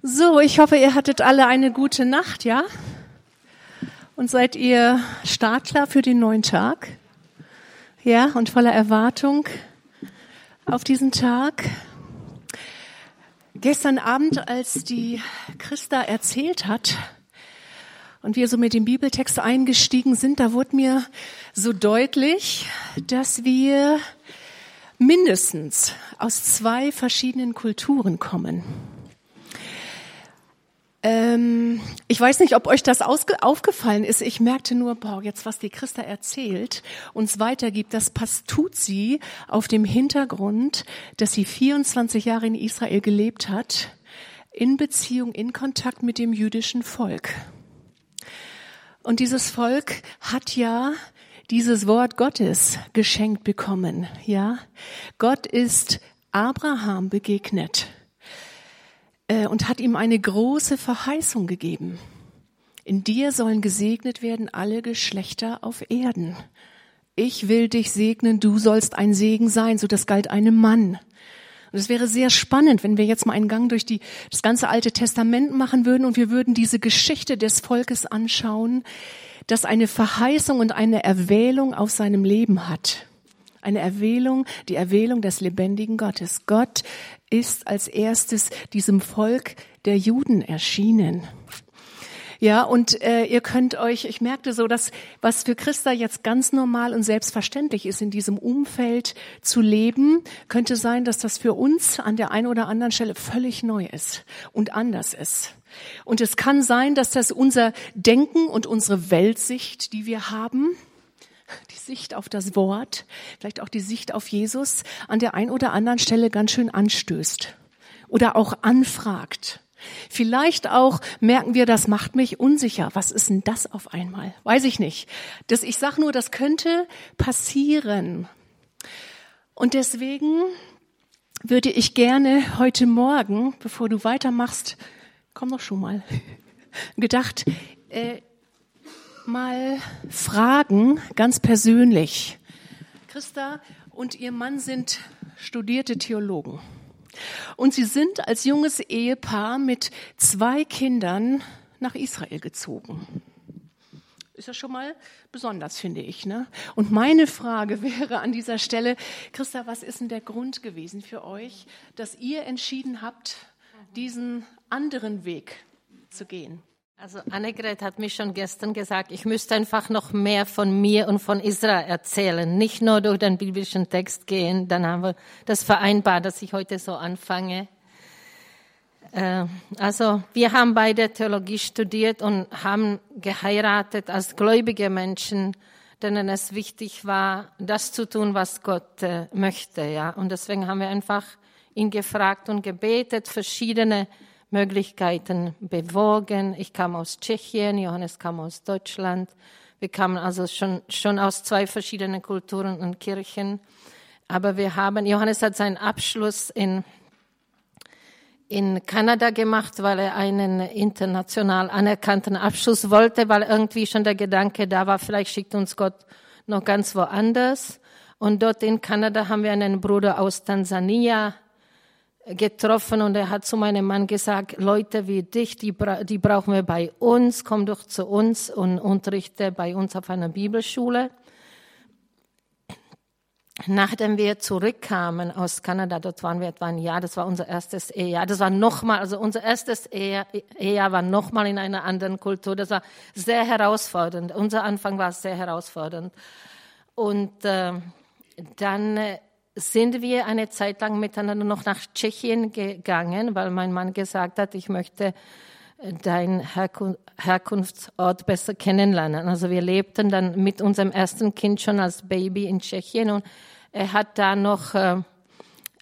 So, ich hoffe, ihr hattet alle eine gute Nacht, ja? Und seid ihr startklar für den neuen Tag? Ja, und voller Erwartung auf diesen Tag? Gestern Abend, als die Christa erzählt hat und wir so mit dem Bibeltext eingestiegen sind, da wurde mir so deutlich, dass wir mindestens aus zwei verschiedenen Kulturen kommen. Ähm, ich weiß nicht, ob euch das aufgefallen ist. Ich merkte nur, boah, jetzt was die Christa erzählt, uns weitergibt, das passt, tut sie auf dem Hintergrund, dass sie 24 Jahre in Israel gelebt hat, in Beziehung, in Kontakt mit dem jüdischen Volk. Und dieses Volk hat ja dieses Wort Gottes geschenkt bekommen, ja. Gott ist Abraham begegnet und hat ihm eine große Verheißung gegeben. In dir sollen gesegnet werden alle Geschlechter auf Erden. Ich will dich segnen, du sollst ein Segen sein, so das galt einem Mann. Und es wäre sehr spannend, wenn wir jetzt mal einen Gang durch die, das ganze Alte Testament machen würden und wir würden diese Geschichte des Volkes anschauen, das eine Verheißung und eine Erwählung auf seinem Leben hat. Eine Erwählung, die Erwählung des lebendigen Gottes. Gott ist als erstes diesem Volk der Juden erschienen. Ja, und äh, ihr könnt euch, ich merkte so, dass was für Christa jetzt ganz normal und selbstverständlich ist, in diesem Umfeld zu leben, könnte sein, dass das für uns an der einen oder anderen Stelle völlig neu ist und anders ist. Und es kann sein, dass das unser Denken und unsere Weltsicht, die wir haben, die Sicht auf das Wort, vielleicht auch die Sicht auf Jesus, an der einen oder anderen Stelle ganz schön anstößt oder auch anfragt. Vielleicht auch merken wir, das macht mich unsicher. Was ist denn das auf einmal? Weiß ich nicht. Das, ich sage nur, das könnte passieren. Und deswegen würde ich gerne heute Morgen, bevor du weitermachst, komm doch schon mal, gedacht, äh, mal fragen, ganz persönlich. Christa und ihr Mann sind studierte Theologen. Und sie sind als junges Ehepaar mit zwei Kindern nach Israel gezogen. Ist das schon mal besonders, finde ich. Ne? Und meine Frage wäre an dieser Stelle, Christa, was ist denn der Grund gewesen für euch, dass ihr entschieden habt, diesen anderen Weg zu gehen? Also Annegret hat mich schon gestern gesagt, ich müsste einfach noch mehr von mir und von Israel erzählen, nicht nur durch den biblischen Text gehen. Dann haben wir das vereinbart, dass ich heute so anfange. Äh, also wir haben beide Theologie studiert und haben geheiratet als gläubige Menschen, denen es wichtig war, das zu tun, was Gott äh, möchte. Ja, und deswegen haben wir einfach ihn gefragt und gebetet, verschiedene Möglichkeiten bewogen. Ich kam aus Tschechien, Johannes kam aus Deutschland. Wir kamen also schon, schon aus zwei verschiedenen Kulturen und Kirchen. Aber wir haben, Johannes hat seinen Abschluss in, in Kanada gemacht, weil er einen international anerkannten Abschluss wollte, weil irgendwie schon der Gedanke da war, vielleicht schickt uns Gott noch ganz woanders. Und dort in Kanada haben wir einen Bruder aus Tansania getroffen und er hat zu meinem Mann gesagt, Leute wie dich, die, die brauchen wir bei uns, komm doch zu uns und unterrichte bei uns auf einer Bibelschule. Nachdem wir zurückkamen aus Kanada, dort waren wir etwa ein Jahr, das war unser erstes Ehejahr, das war nochmal, also unser erstes Ehejahr, Ehejahr war nochmal in einer anderen Kultur, das war sehr herausfordernd. Unser Anfang war sehr herausfordernd. Und äh, dann sind wir eine Zeit lang miteinander noch nach Tschechien gegangen, weil mein Mann gesagt hat, ich möchte äh, deinen Herkunftsort besser kennenlernen. Also wir lebten dann mit unserem ersten Kind schon als Baby in Tschechien und er hat da noch äh,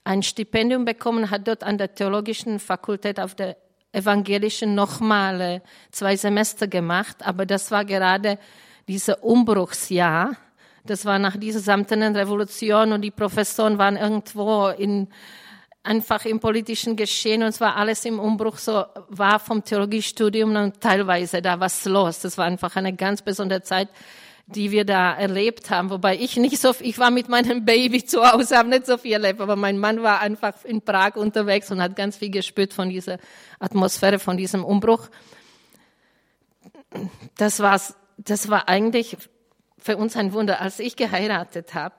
ein Stipendium bekommen, hat dort an der theologischen Fakultät auf der evangelischen nochmal zwei Semester gemacht, aber das war gerade dieser Umbruchsjahr das war nach dieser samtenen Revolution und die Professoren waren irgendwo in, einfach im politischen Geschehen und es war alles im Umbruch, so war vom Theologiestudium und teilweise da was los. Das war einfach eine ganz besondere Zeit die wir da erlebt haben. Wobei ich nicht so, ich war mit meinem Baby zu Hause, habe nicht so viel erlebt, aber mein Mann war einfach in Prag unterwegs und hat ganz viel gespürt von dieser Atmosphäre, von diesem Umbruch. Das war's, das war eigentlich für uns ein Wunder. Als ich geheiratet habe,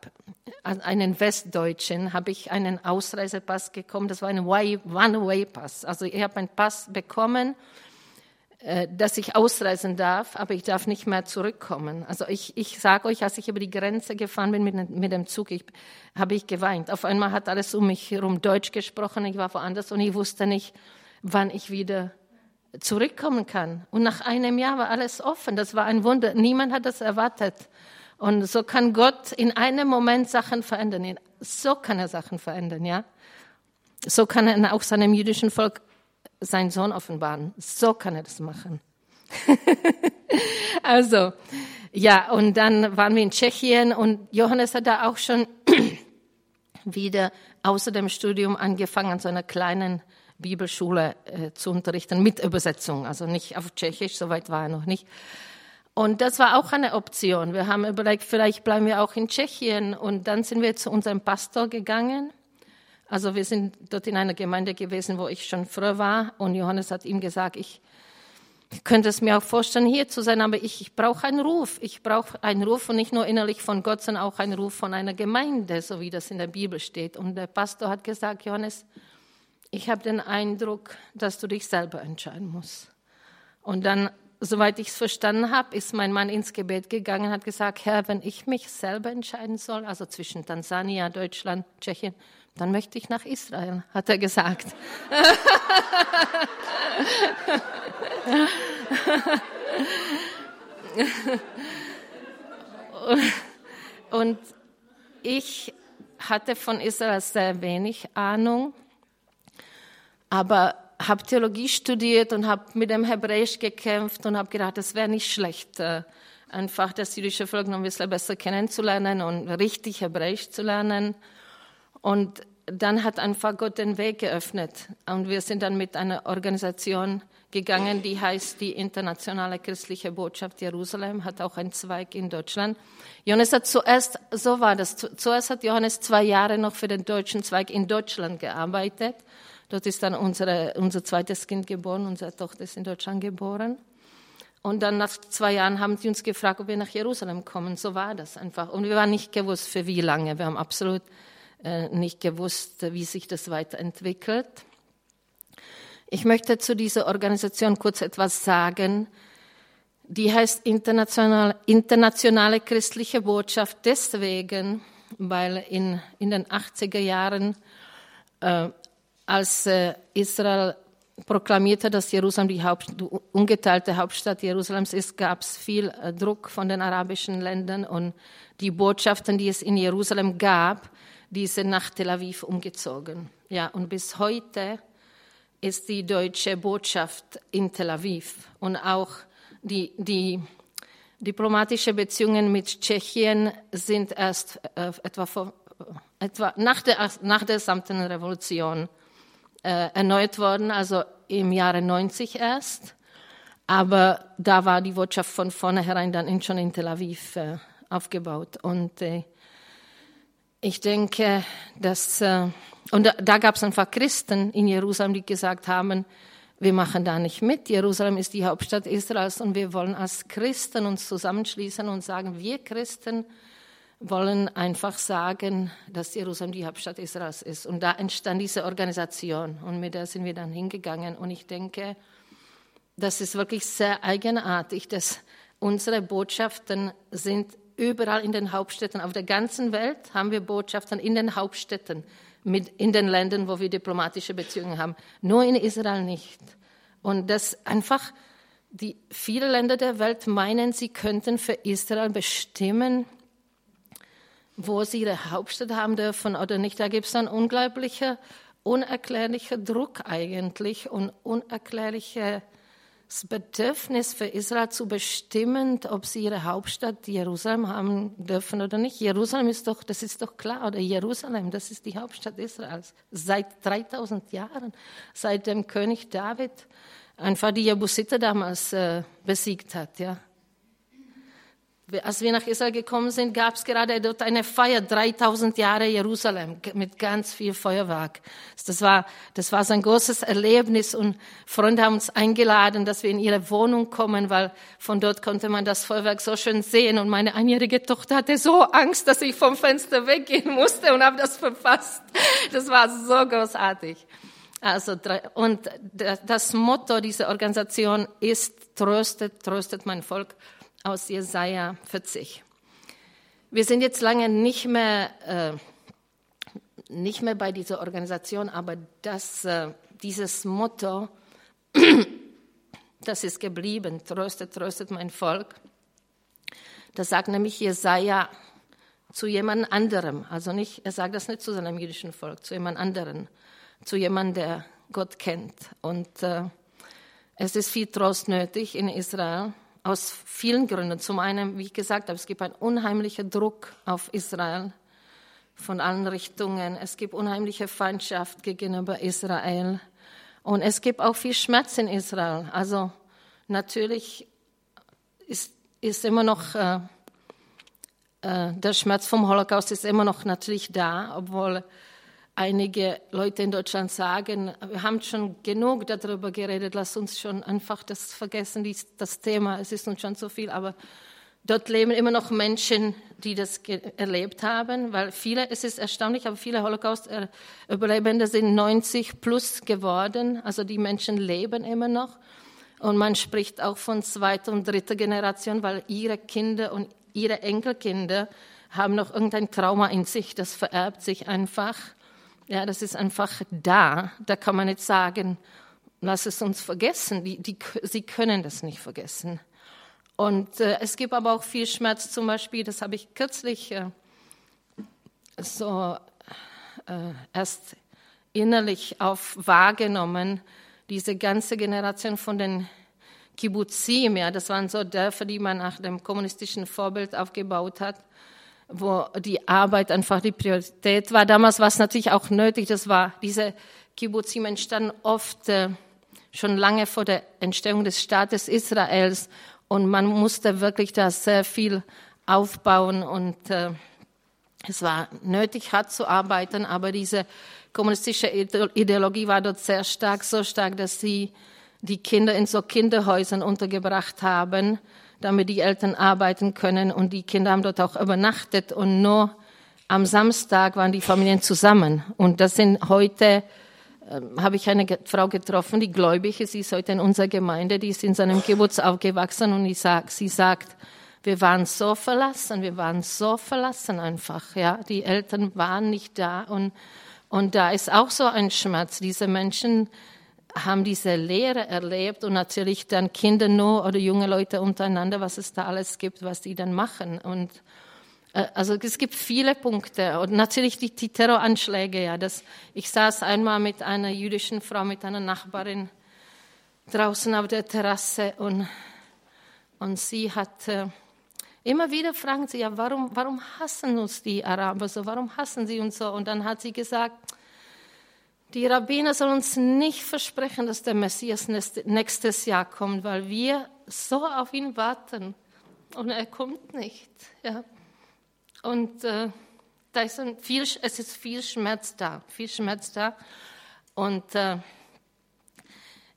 einen Westdeutschen, habe ich einen Ausreisepass bekommen. Das war ein One-Way-Pass. Also ich habe einen Pass bekommen, äh, dass ich ausreisen darf, aber ich darf nicht mehr zurückkommen. Also ich, ich sage euch, als ich über die Grenze gefahren bin mit, dem Zug, ich, habe ich geweint. Auf einmal hat alles um mich herum Deutsch gesprochen, ich war woanders und ich wusste nicht, wann ich wieder zurückkommen kann. Und nach einem Jahr war alles offen. Das war ein Wunder. Niemand hat das erwartet. Und so kann Gott in einem Moment Sachen verändern. So kann er Sachen verändern, ja. So kann er auch seinem jüdischen Volk seinen Sohn offenbaren. So kann er das machen. also, ja, und dann waren wir in Tschechien und Johannes hat da auch schon wieder außer dem Studium angefangen, an so einer kleinen Bibelschule äh, zu unterrichten mit Übersetzung, also nicht auf Tschechisch, soweit war er noch nicht. Und das war auch eine Option. Wir haben überlegt, vielleicht bleiben wir auch in Tschechien. Und dann sind wir zu unserem Pastor gegangen also wir sind dort in einer Gemeinde gewesen, wo ich schon früher war und Johannes hat ihm gesagt, ich könnte es mir auch vorstellen, hier zu sein, aber ich, ich brauche einen Ruf. Ich brauche einen Ruf und nicht nur innerlich von Gott, sondern auch einen Ruf von einer Gemeinde, so wie das in der Bibel steht. Und der Pastor hat gesagt, Johannes, ich habe den Eindruck, dass du dich selber entscheiden musst. Und dann, soweit ich es verstanden habe, ist mein Mann ins Gebet gegangen und hat gesagt, Herr, wenn ich mich selber entscheiden soll, also zwischen Tansania, Deutschland, Tschechien, dann möchte ich nach Israel, hat er gesagt. Und ich hatte von Israel sehr wenig Ahnung, aber habe Theologie studiert und habe mit dem Hebräisch gekämpft und habe gedacht, es wäre nicht schlecht, äh, einfach das jüdische Volk noch ein bisschen besser kennenzulernen und richtig Hebräisch zu lernen. Und dann hat einfach Gott den Weg geöffnet. Und wir sind dann mit einer Organisation gegangen, die heißt die Internationale Christliche Botschaft Jerusalem, hat auch einen Zweig in Deutschland. Johannes hat zuerst, so war das, zuerst hat Johannes zwei Jahre noch für den deutschen Zweig in Deutschland gearbeitet. Dort ist dann unsere, unser zweites Kind geboren, unsere Tochter ist in Deutschland geboren. Und dann nach zwei Jahren haben sie uns gefragt, ob wir nach Jerusalem kommen. So war das einfach. Und wir waren nicht gewusst, für wie lange. Wir haben absolut äh, nicht gewusst, wie sich das weiterentwickelt. Ich möchte zu dieser Organisation kurz etwas sagen. Die heißt International, Internationale Christliche Botschaft deswegen, weil in, in den 80er Jahren, äh, als äh, Israel proklamierte, dass Jerusalem die, Haupt, die ungeteilte Hauptstadt Jerusalems ist, gab es viel äh, Druck von den arabischen Ländern und die Botschaften, die es in Jerusalem gab, diese nach Tel Aviv umgezogen. Ja, und bis heute ist die deutsche Botschaft in Tel Aviv und auch die, die diplomatische Beziehungen mit Tschechien sind erst äh, etwa, vor, etwa nach der, nach der Samtenen Revolution äh, erneuert worden, also im Jahre 90 erst. Aber da war die Botschaft von vornherein dann schon in Tel Aviv äh, aufgebaut. Und äh, ich denke, dass, äh, und da, da gab es einfach Christen in Jerusalem, die gesagt haben, wir machen da nicht mit. Jerusalem ist die Hauptstadt Israels und wir wollen als Christen uns zusammenschließen und sagen, wir Christen wollen einfach sagen, dass Jerusalem die Hauptstadt Israels ist. Und da entstand diese Organisation und mit der sind wir dann hingegangen. Und ich denke, das ist wirklich sehr eigenartig, dass unsere Botschaften sind überall in den Hauptstädten auf der ganzen Welt haben wir Botschaften in den Hauptstädten, mit, in den Ländern, wo wir diplomatische Beziehungen haben. Nur in Israel nicht. Und das einfach, die, viele Länder der Welt meinen, sie könnten für Israel bestimmen, wo sie ihre Hauptstadt haben dürfen oder nicht. Da gibt es dann unglaublicher, unerklärlicher Druck eigentlich und unerklärliche das Bedürfnis für Israel zu bestimmen, ob sie ihre Hauptstadt Jerusalem haben dürfen oder nicht. Jerusalem ist doch, das ist doch klar, oder Jerusalem, das ist die Hauptstadt Israels. Seit 3000 Jahren, seit dem König David einfach die Jebusiter damals äh, besiegt hat, ja. Als wir nach Israel gekommen sind, gab es gerade dort eine Feier, 3000 Jahre Jerusalem, mit ganz viel Feuerwerk. Das war, das war so ein großes Erlebnis und Freunde haben uns eingeladen, dass wir in ihre Wohnung kommen, weil von dort konnte man das Feuerwerk so schön sehen und meine einjährige Tochter hatte so Angst, dass ich vom Fenster weggehen musste und habe das verpasst. Das war so großartig. Also, und das Motto dieser Organisation ist, tröstet, tröstet mein Volk aus Jesaja 40. Wir sind jetzt lange nicht mehr, äh, nicht mehr bei dieser Organisation, aber das, äh, dieses Motto, das ist geblieben, tröstet, tröstet mein Volk. Das sagt nämlich Jesaja zu jemand anderem. Also nicht, er sagt das nicht zu seinem jüdischen Volk, zu jemand anderen, zu jemandem, der Gott kennt. Und äh, es ist viel Trost nötig in Israel aus vielen Gründen. Zum einen, wie ich gesagt habe, es gibt einen unheimlichen Druck auf Israel von allen Richtungen. Es gibt unheimliche Feindschaft gegenüber Israel. Und es gibt auch viel Schmerz in Israel. Also natürlich ist, ist immer noch, äh, äh, der Schmerz vom Holocaust ist immer noch natürlich da, obwohl einige Leute in Deutschland sagen, wir haben schon genug darüber geredet, lass uns schon einfach das vergessen, das Thema, es ist uns schon zu viel, aber dort leben immer noch Menschen, die das erlebt haben, weil viele, es ist erstaunlich, aber viele Holocaust-Überlebende sind 90 plus geworden, also die Menschen leben immer noch. Und man spricht auch von zweiter und dritter Generation, weil ihre Kinder und ihre Enkelkinder haben noch irgendein Trauma in sich, das vererbt sich einfach. Ja, das ist einfach da. Da kann man nicht sagen, lass es uns vergessen. Die, die, sie können das nicht vergessen. Und äh, es gibt aber auch viel Schmerz, zum Beispiel, das habe ich kürzlich äh, so äh, erst innerlich auf wahrgenommen, diese ganze Generation von den Kibbutzim, ja, das waren so Dörfer, die man nach dem kommunistischen Vorbild aufgebaut hat wo die Arbeit einfach die Priorität war. Damals war es natürlich auch nötig, das war, diese Kibbutzim entstanden oft äh, schon lange vor der Entstehung des Staates Israels. Und man musste wirklich da sehr viel aufbauen und äh, es war nötig, hart zu arbeiten, aber diese kommunistische Ideologie war dort sehr stark, so stark, dass sie die Kinder in so Kinderhäusern untergebracht haben damit die Eltern arbeiten können. Und die Kinder haben dort auch übernachtet und nur am Samstag waren die Familien zusammen. Und das sind heute, äh, habe ich eine Frau getroffen, die gläubig ist, sie ist heute in unserer Gemeinde, die ist in seinem Kibbutz aufgewachsen und ich sag, sie sagt, wir waren so verlassen, wir waren so verlassen einfach, ja. Die Eltern waren nicht da und, und da ist auch so ein Schmerz. Diese Menschen, haben diese Lehre erlebt und natürlich dann Kinder nur oder junge Leute untereinander, was es da alles gibt, was die dann machen. Und äh, also es gibt viele Punkte und natürlich die, die Terroranschläge. Ja, das, ich saß einmal mit einer jüdischen Frau, mit einer Nachbarin draußen auf der Terrasse und und sie hat immer wieder fragen sie ja, warum warum hassen uns die Araber so, warum hassen sie uns so? Und dann hat sie gesagt die Rabbiner sollen uns nicht versprechen, dass der Messias nächstes Jahr kommt, weil wir so auf ihn warten und er kommt nicht. Ja. Und äh, da ist viel, es ist viel Schmerz da, viel Schmerz da. Und äh,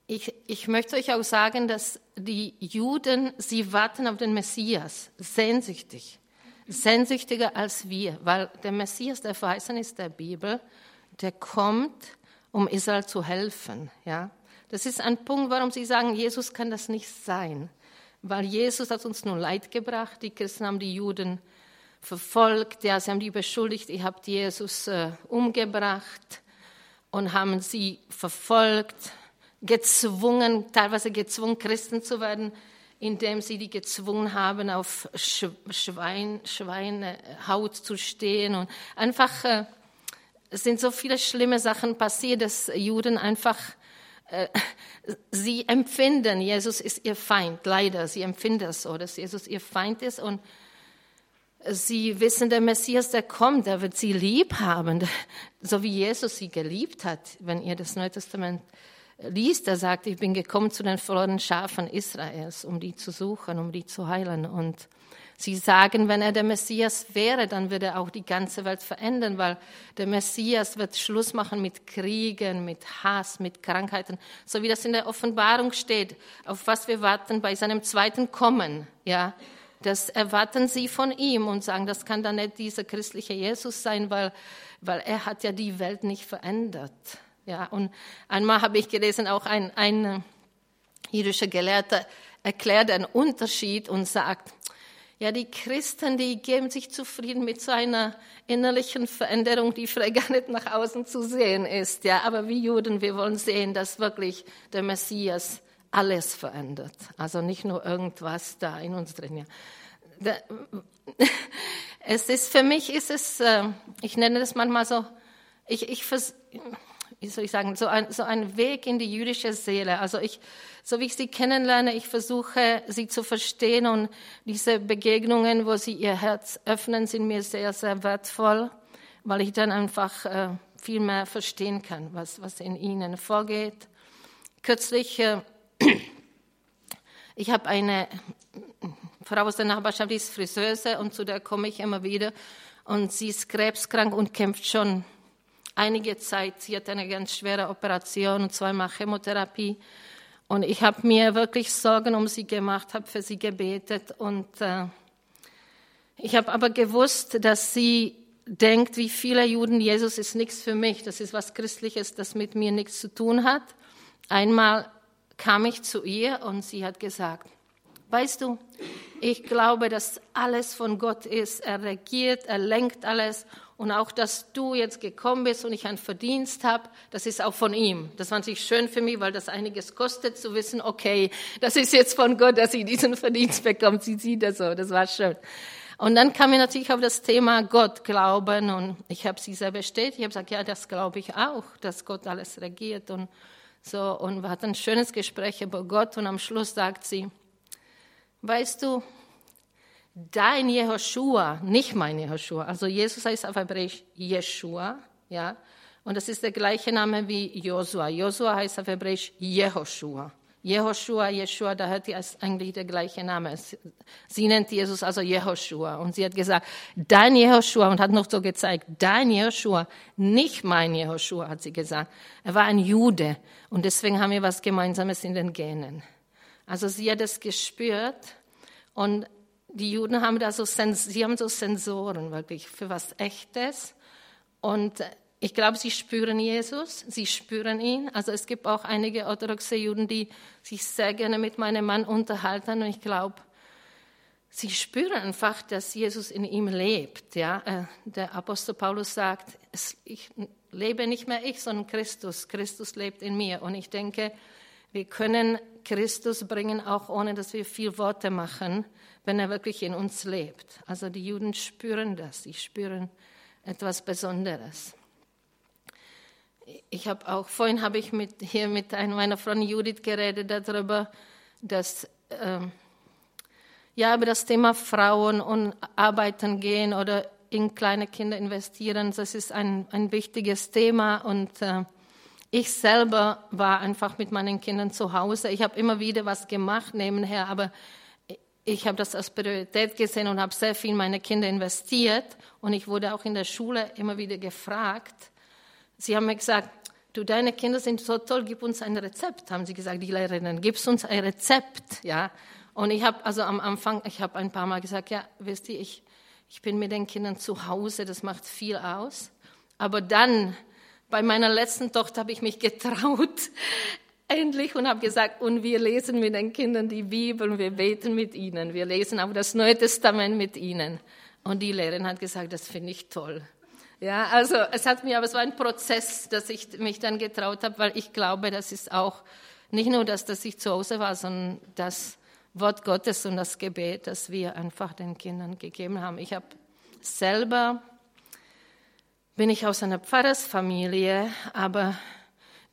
ich, ich möchte euch auch sagen, dass die Juden, sie warten auf den Messias, sehnsüchtig, sehnsüchtiger als wir, weil der Messias, der verheißen ist der Bibel, der kommt um Israel zu helfen. Ja? Das ist ein Punkt, warum Sie sagen, Jesus kann das nicht sein. Weil Jesus hat uns nur Leid gebracht. Die Christen haben die Juden verfolgt. Ja, sie haben die beschuldigt, ihr habt Jesus äh, umgebracht und haben sie verfolgt, gezwungen, teilweise gezwungen, Christen zu werden, indem sie die gezwungen haben, auf Schwein, Schweinehaut zu stehen und einfach äh, es sind so viele schlimme Sachen passiert, dass Juden einfach, äh, sie empfinden, Jesus ist ihr Feind, leider, sie empfinden es so, dass Jesus ihr Feind ist und sie wissen, der Messias, der kommt, der wird sie lieb haben, so wie Jesus sie geliebt hat. Wenn ihr das Neue Testament liest, er sagt, ich bin gekommen zu den verlorenen Schafen Israels, um die zu suchen, um die zu heilen. Und Sie sagen, wenn er der Messias wäre, dann würde er auch die ganze Welt verändern, weil der Messias wird Schluss machen mit Kriegen, mit Hass, mit Krankheiten, so wie das in der Offenbarung steht, auf was wir warten bei seinem zweiten Kommen, ja. Das erwarten sie von ihm und sagen, das kann dann nicht dieser christliche Jesus sein, weil, weil er hat ja die Welt nicht verändert. Ja, und einmal habe ich gelesen, auch ein, ein jüdischer Gelehrter erklärt einen Unterschied und sagt, ja, die Christen, die geben sich zufrieden mit so einer innerlichen Veränderung, die vielleicht gar nicht nach außen zu sehen ist. Ja, aber wir Juden, wir wollen sehen, dass wirklich der Messias alles verändert. Also nicht nur irgendwas da in uns drin. Ja. Es ist, für mich ist es, äh, ich nenne das manchmal so, ich, ich, wie soll ich sagen, so ein, so ein Weg in die jüdische Seele. Also ich, so wie ich sie kennenlerne, ich versuche, sie zu verstehen und diese Begegnungen, wo sie ihr Herz öffnen, sind mir sehr, sehr wertvoll, weil ich dann einfach äh, viel mehr verstehen kann, was, was in ihnen vorgeht. Kürzlich, äh, ich habe eine Frau aus der Nachbarschaft, die ist Friseuse und zu der komme ich immer wieder und sie ist krebskrank und kämpft schon einige Zeit. Sie hat eine ganz schwere Operation und zweimal Chemotherapie. Und ich habe mir wirklich Sorgen um sie gemacht, habe für sie gebetet. Und äh, ich habe aber gewusst, dass sie denkt, wie viele Juden, Jesus ist nichts für mich. Das ist was Christliches, das mit mir nichts zu tun hat. Einmal kam ich zu ihr und sie hat gesagt, weißt du, ich glaube, dass alles von Gott ist. Er regiert, er lenkt alles und auch, dass du jetzt gekommen bist und ich einen Verdienst habe, das ist auch von ihm. Das fand ich schön für mich, weil das einiges kostet, zu wissen, okay, das ist jetzt von Gott, dass sie diesen Verdienst bekommt. Sie sieht das so, das war schön. Und dann kam mir natürlich auf das Thema Gott glauben und ich habe sie sehr bestätigt. Ich habe gesagt, ja, das glaube ich auch, dass Gott alles regiert und so. Und wir hatten ein schönes Gespräch über Gott und am Schluss sagt sie, weißt du, dein Jehoshua, nicht mein Jehoshua. Also Jesus heißt auf Hebräisch Jeshua, ja. Und das ist der gleiche Name wie Josua. Josua heißt auf Hebräisch Jehoshua. Jehoshua, Jeshua, da hat die eigentlich der gleiche Name. Sie nennt Jesus also Jehoshua. Und sie hat gesagt, dein Jehoshua, und hat noch so gezeigt, dein Jehoshua, nicht mein Jehoshua, hat sie gesagt. Er war ein Jude. Und deswegen haben wir was Gemeinsames in den Genen. Also sie hat es gespürt. Und die Juden haben da so, sie haben so Sensoren wirklich für was Echtes. Und ich glaube, sie spüren Jesus, sie spüren ihn. Also es gibt auch einige orthodoxe Juden, die sich sehr gerne mit meinem Mann unterhalten. Und ich glaube, sie spüren einfach, dass Jesus in ihm lebt. Ja, äh, der Apostel Paulus sagt, ich lebe nicht mehr ich, sondern Christus. Christus lebt in mir. Und ich denke, wir können Christus bringen, auch ohne dass wir viel Worte machen wenn er wirklich in uns lebt. Also die Juden spüren das, sie spüren etwas Besonderes. Ich habe auch vorhin habe ich mit, hier mit einer meiner Freundin Judith geredet darüber, dass äh, ja über das Thema Frauen und arbeiten gehen oder in kleine Kinder investieren. Das ist ein, ein wichtiges Thema und äh, ich selber war einfach mit meinen Kindern zu Hause. Ich habe immer wieder was gemacht nebenher, aber ich habe das als Priorität gesehen und habe sehr viel in meine Kinder investiert. Und ich wurde auch in der Schule immer wieder gefragt. Sie haben mir gesagt, du, deine Kinder sind so toll, gib uns ein Rezept, haben sie gesagt, die Lehrerinnen, gib uns ein Rezept, ja. Und ich habe also am Anfang, ich habe ein paar Mal gesagt, ja, wisst ihr, ich, ich bin mit den Kindern zu Hause, das macht viel aus. Aber dann, bei meiner letzten Tochter habe ich mich getraut, endlich und habe gesagt, und wir lesen mit den Kindern die Bibel, wir beten mit ihnen, wir lesen auch das Neue Testament mit ihnen. Und die Lehrerin hat gesagt, das finde ich toll. Ja, also es hat mir, aber es war ein Prozess, dass ich mich dann getraut habe, weil ich glaube, das ist auch nicht nur das, dass ich zu Hause war, sondern das Wort Gottes und das Gebet, das wir einfach den Kindern gegeben haben. Ich habe selber bin ich aus einer Pfarrersfamilie, aber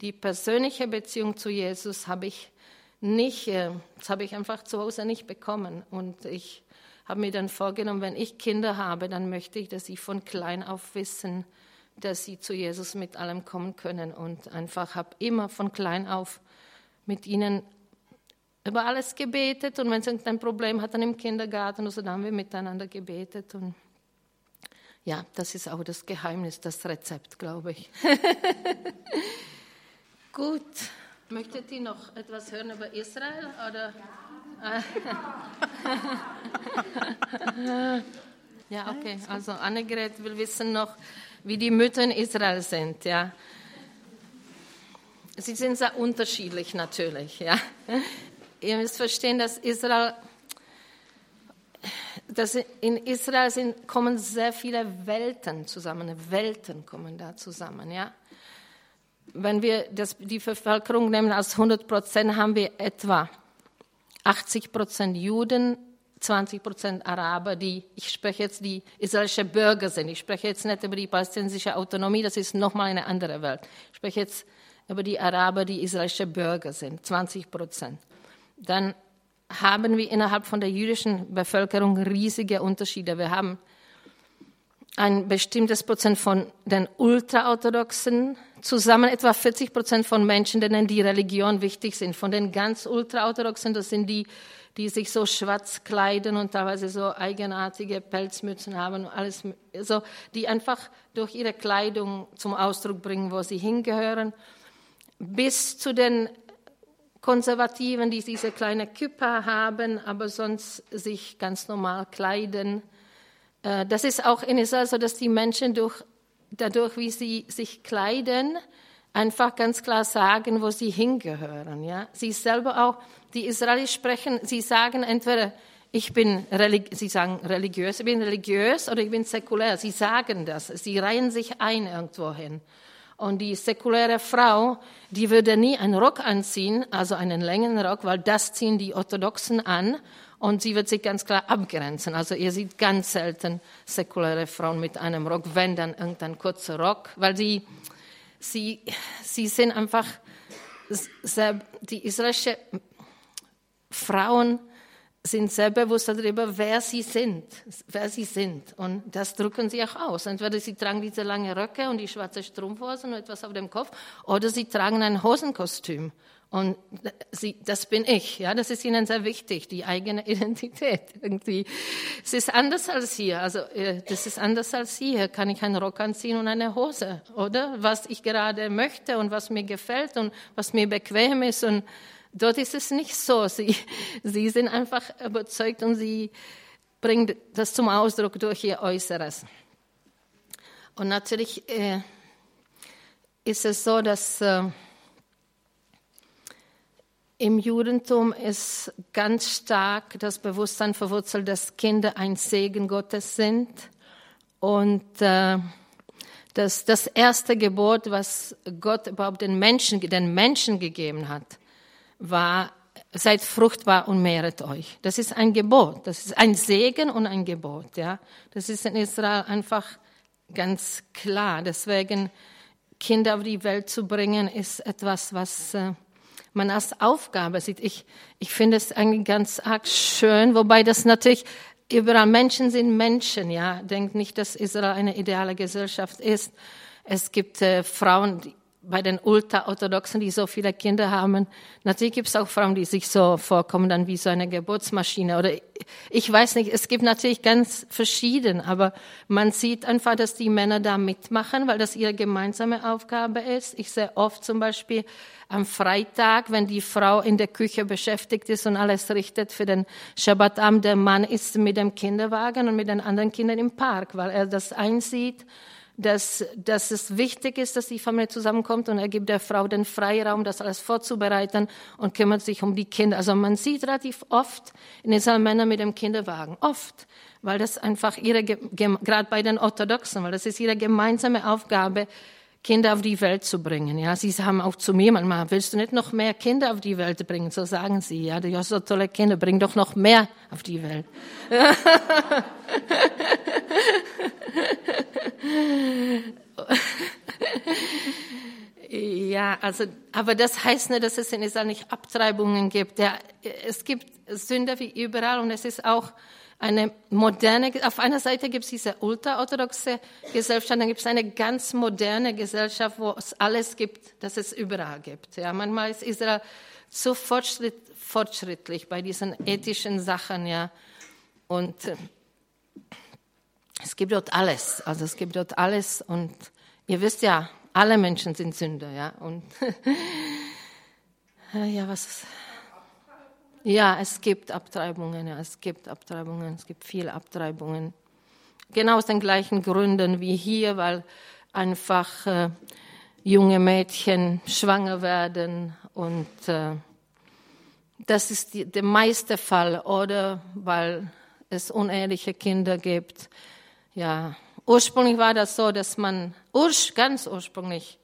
die persönliche Beziehung zu Jesus habe ich nicht, äh, das habe ich einfach zu Hause nicht bekommen. Und ich habe mir dann vorgenommen, wenn ich Kinder habe, dann möchte ich, dass sie von klein auf wissen, dass sie zu Jesus mit allem kommen können. Und einfach habe immer von klein auf mit ihnen über alles gebetet und wenn sie irgendein Problem hatten im Kindergarten, also dann haben wir miteinander gebetet und ja, das ist auch das Geheimnis, das Rezept, glaube ich. Gut. Möchtet ihr noch etwas hören über Israel? Oder? ja, okay. Also Annegret will wissen noch, wie die Mütter in Israel sind. Ja. Sie sind sehr unterschiedlich natürlich. Ja. Ihr müsst verstehen, dass Israel, dass in Israel sind, kommen sehr viele Welten zusammen. Welten kommen da zusammen. Ja. Wenn wir das, die Bevölkerung nehmen als 100 Prozent, haben wir etwa 80 Prozent Juden, 20 Prozent Araber, die, ich spreche jetzt die israelische Bürger sind. Ich spreche jetzt nicht über die palästinensische Autonomie, das ist nochmal eine andere Welt. Ich spreche jetzt über die Araber, die israelische Bürger sind, 20 Prozent. Dann haben wir innerhalb von der jüdischen Bevölkerung riesige Unterschiede. Wir haben ein bestimmtes Prozent von den Ultraorthodoxen, zusammen etwa 40 Prozent von Menschen, denen die Religion wichtig sind. Von den ganz Ultraorthodoxen, das sind die, die sich so schwarz kleiden und teilweise so eigenartige Pelzmützen haben, alles, so, die einfach durch ihre Kleidung zum Ausdruck bringen, wo sie hingehören, bis zu den Konservativen, die diese kleine Küpper haben, aber sonst sich ganz normal kleiden äh, das ist auch in Israel so, dass die Menschen durch, dadurch, wie sie sich kleiden, einfach ganz klar sagen, wo sie hingehören. Ja? Sie selber auch, die Israelis sprechen, sie sagen entweder, ich bin, sie sagen religiös, ich bin religiös oder ich bin säkulär. Sie sagen das. Sie reihen sich ein irgendwo hin. Und die säkuläre Frau, die würde nie einen Rock anziehen, also einen längeren Rock, weil das ziehen die Orthodoxen an und sie wird sich ganz klar abgrenzen. Also ihr seht ganz selten säkuläre Frauen mit einem Rock, wenn dann irgendein kurzer Rock, weil sie, sie, sie sind einfach sehr, die israelischen Frauen sind sehr bewusst darüber, wer sie sind, wer sie sind. Und das drücken sie auch aus. Entweder sie tragen diese lange Röcke und die schwarze Strumpfhosen und etwas auf dem Kopf, oder sie tragen ein Hosenkostüm. Und sie, das bin ich, ja, das ist ihnen sehr wichtig, die eigene Identität irgendwie. Es ist anders als hier, also äh, das ist anders als hier. Kann ich einen Rock anziehen und eine Hose, oder? Was ich gerade möchte und was mir gefällt und was mir bequem ist und Dort ist es nicht so. Sie, sie sind einfach überzeugt und sie bringen das zum Ausdruck durch ihr Äußeres. Und natürlich äh, ist es so, dass äh, im Judentum ist ganz stark das Bewusstsein verwurzelt, dass Kinder ein Segen Gottes sind und äh, dass das erste Gebot, was Gott überhaupt den Menschen, den Menschen gegeben hat, war, seid fruchtbar und mehret euch. Das ist ein Gebot. Das ist ein Segen und ein Gebot, ja. Das ist in Israel einfach ganz klar. Deswegen, Kinder auf die Welt zu bringen, ist etwas, was äh, man als Aufgabe sieht. Ich, ich finde es eigentlich ganz arg schön, wobei das natürlich überall Menschen sind Menschen, ja. Denkt nicht, dass Israel eine ideale Gesellschaft ist. Es gibt äh, Frauen, bei den Ultraorthodoxen, die so viele Kinder haben, natürlich gibt es auch Frauen, die sich so vorkommen, dann wie so eine Geburtsmaschine. Oder ich weiß nicht, es gibt natürlich ganz verschieden, aber man sieht einfach, dass die Männer da mitmachen, weil das ihre gemeinsame Aufgabe ist. Ich sehe oft zum Beispiel am Freitag, wenn die Frau in der Küche beschäftigt ist und alles richtet für den Schabbatabend, der Mann ist mit dem Kinderwagen und mit den anderen Kindern im Park, weil er das einsieht dass, dass es wichtig ist, dass die Familie zusammenkommt und er gibt der Frau den Freiraum, das alles vorzubereiten und kümmert sich um die Kinder. Also man sieht relativ oft in Israel Männer mit dem Kinderwagen, oft, weil das einfach ihre, gerade bei den Orthodoxen, weil das ist ihre gemeinsame Aufgabe, Kinder auf die Welt zu bringen. Ja, sie haben auch zu mir manchmal, willst du nicht noch mehr Kinder auf die Welt bringen? So sagen sie. Ja, du hast so tolle Kinder, bring doch noch mehr auf die Welt. Ja, also, aber das heißt nicht, dass es in Israel nicht Abtreibungen gibt. Ja, es gibt Sünder wie überall und es ist auch eine moderne, auf einer Seite gibt es diese ultraorthodoxe Gesellschaft, dann gibt es eine ganz moderne Gesellschaft, wo es alles gibt, das es überall gibt. Ja, manchmal ist Israel so fortschritt, fortschrittlich bei diesen ethischen Sachen, ja. Und äh, es gibt dort alles, also es gibt dort alles und ihr wisst ja, alle Menschen sind Sünder, ja. Und ja, was? Ja, es gibt Abtreibungen, ja, es gibt Abtreibungen, es gibt viele Abtreibungen. Genau aus den gleichen Gründen wie hier, weil einfach äh, junge Mädchen schwanger werden und äh, das ist die, der meiste Fall oder weil es uneheliche Kinder gibt. Ja, ursprünglich war das so, dass man, ganz ursprünglich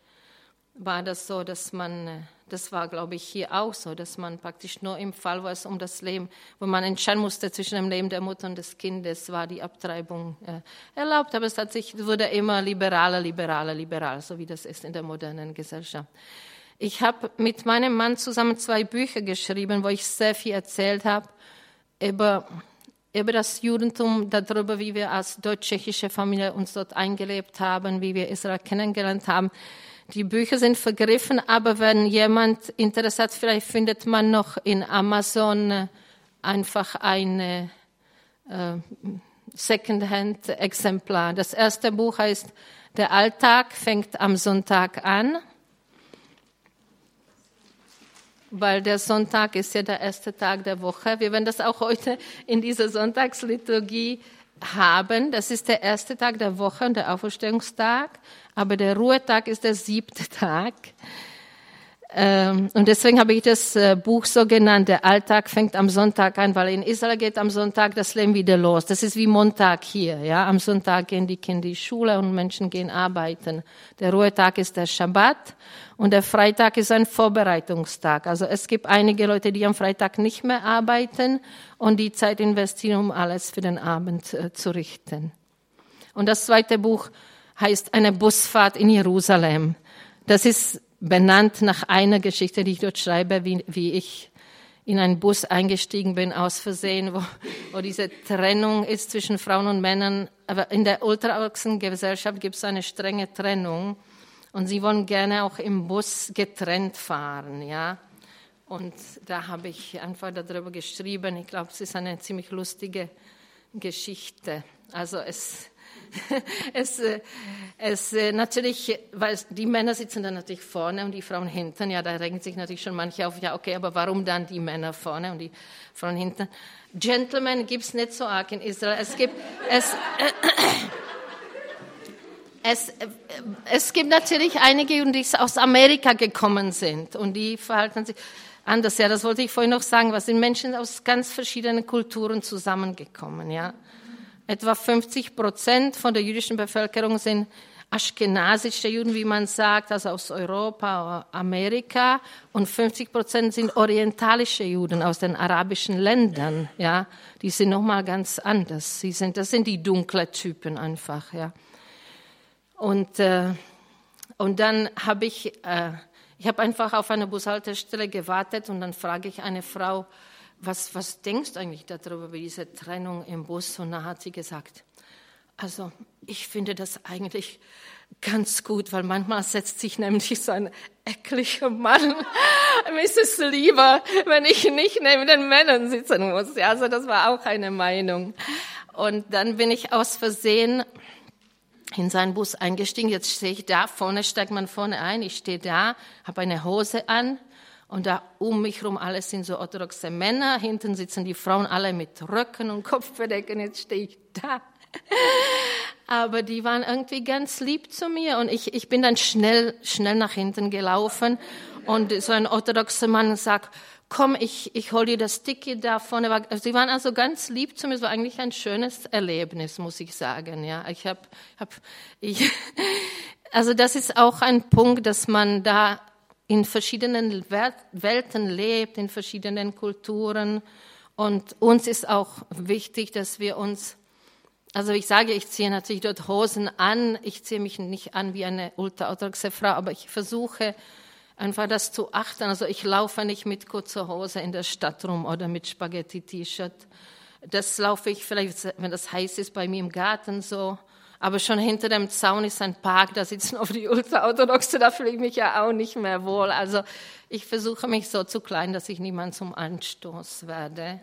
war das so, dass man äh, das war, glaube ich, hier auch so, dass man praktisch nur im Fall, wo es um das Leben, wo man entscheiden musste zwischen dem Leben der Mutter und des Kindes, war die Abtreibung äh, erlaubt. Aber es hat sich, wurde immer liberaler, liberaler, liberaler, so wie das ist in der modernen Gesellschaft. Ich habe mit meinem Mann zusammen zwei Bücher geschrieben, wo ich sehr viel erzählt habe über, über das Judentum, darüber, wie wir als deutsch-tschechische Familie uns dort eingelebt haben, wie wir Israel kennengelernt haben. Die Bücher sind vergriffen, aber wenn jemand Interesse hat, vielleicht findet man noch in Amazon äh, einfach ein äh, Secondhand-Exemplar. Das erste Buch heißt Der Alltag fängt am Sonntag an, weil der Sonntag ist ja der erste Tag der Woche. Wir werden das auch heute in dieser Sonntagsliturgie haben. Das ist der erste Tag der Woche und der Auferstehungstag, aber der Ruhetag ist der siebte Tag. Ähm, und deswegen habe ich das äh, Buch so genannt, der Alltag fängt am Sonntag an, weil in Israel geht am Sonntag das Leben wieder los. Das ist wie Montag hier, ja. Am Sonntag gehen die Kinder in die Schule und Menschen gehen arbeiten. Der Ruhetag ist der Schabbat und der Freitag ist ein Vorbereitungstag. Also es gibt einige Leute, die am Freitag nicht mehr arbeiten und die Zeit investieren, um alles für den Abend äh, zu richten. Und das zweite Buch heißt Eine Busfahrt in Jerusalem. Das ist benannt nach einer Geschichte, die ich dort schreibe, wie, wie ich in einen Bus eingestiegen bin aus Versehen, wo, wo diese Trennung ist zwischen Frauen und Männern. Aber in der ultraorthodoxen Gesellschaft gibt es eine strenge Trennung und sie wollen gerne auch im Bus getrennt fahren, ja. Und da habe ich einfach darüber geschrieben. Ich glaube, es ist eine ziemlich lustige Geschichte. Also es, es, äh, es äh, natürlich, weil die Männer sitzen dann natürlich vorne und die Frauen hinten. Ja, da regen sich natürlich schon manche auf. Ja, okay, aber warum dann die Männer vorne und die Frauen hinten? Gentlemen gibt es nicht so arg in Israel. Es gibt es. Äh, es, es gibt natürlich einige, die aus Amerika gekommen sind und die verhalten sich anders. Ja, das wollte ich vorhin noch sagen. Was sind Menschen aus ganz verschiedenen Kulturen zusammengekommen? Ja, Etwa 50 Prozent von der jüdischen Bevölkerung sind aschkenasische Juden, wie man sagt, also aus Europa, Amerika, und 50 Prozent sind orientalische Juden aus den arabischen Ländern. Ja, die sind noch mal ganz anders. Sie sind, das sind die dunklen Typen einfach. Ja, und äh, und dann habe ich, äh, ich habe einfach auf einer Bushaltestelle gewartet und dann frage ich eine Frau, was, was denkst du eigentlich darüber, über diese Trennung im Bus? Und da hat sie gesagt, also ich finde das eigentlich ganz gut, weil manchmal setzt sich nämlich so ein ekliger Mann. Mir ist es lieber, wenn ich nicht neben den Männern sitzen muss. Ja, also das war auch eine Meinung. Und dann bin ich aus Versehen in seinen Bus eingestiegen. Jetzt stehe ich da, vorne steigt man vorne ein. Ich stehe da, habe eine Hose an, und da um mich herum alles sind so orthodoxe Männer, hinten sitzen die Frauen alle mit Röcken und Kopfbedecken, jetzt stehe ich da. Aber die waren irgendwie ganz lieb zu mir und ich, ich bin dann schnell, schnell nach hinten gelaufen und so ein orthodoxer Mann sagt, komm, ich, ich hol dir das Ticket da vorne. Sie waren also ganz lieb zu mir. Es war eigentlich ein schönes Erlebnis, muss ich sagen. Ja, ich habe, hab, ich, also das ist auch ein Punkt, dass man da in verschiedenen Welten lebt, in verschiedenen Kulturen. Und uns ist auch wichtig, dass wir uns, also ich sage, ich ziehe natürlich dort Hosen an. Ich ziehe mich nicht an wie eine ultraorthodoxe Frau, aber ich versuche einfach das zu achten. Also ich laufe nicht mit kurzer Hose in der Stadt rum oder mit Spaghetti-T-Shirt. Das laufe ich vielleicht, wenn das heiß ist, bei mir im Garten so Aber schon hinter dem Zaun ist ein Park, da sitzen auf die Ultraorthodoxe, da fühle ich mich ja auch nicht mehr wohl. Also ich versuche mich so zu klein, dass ich niemand zum Anstoß werde.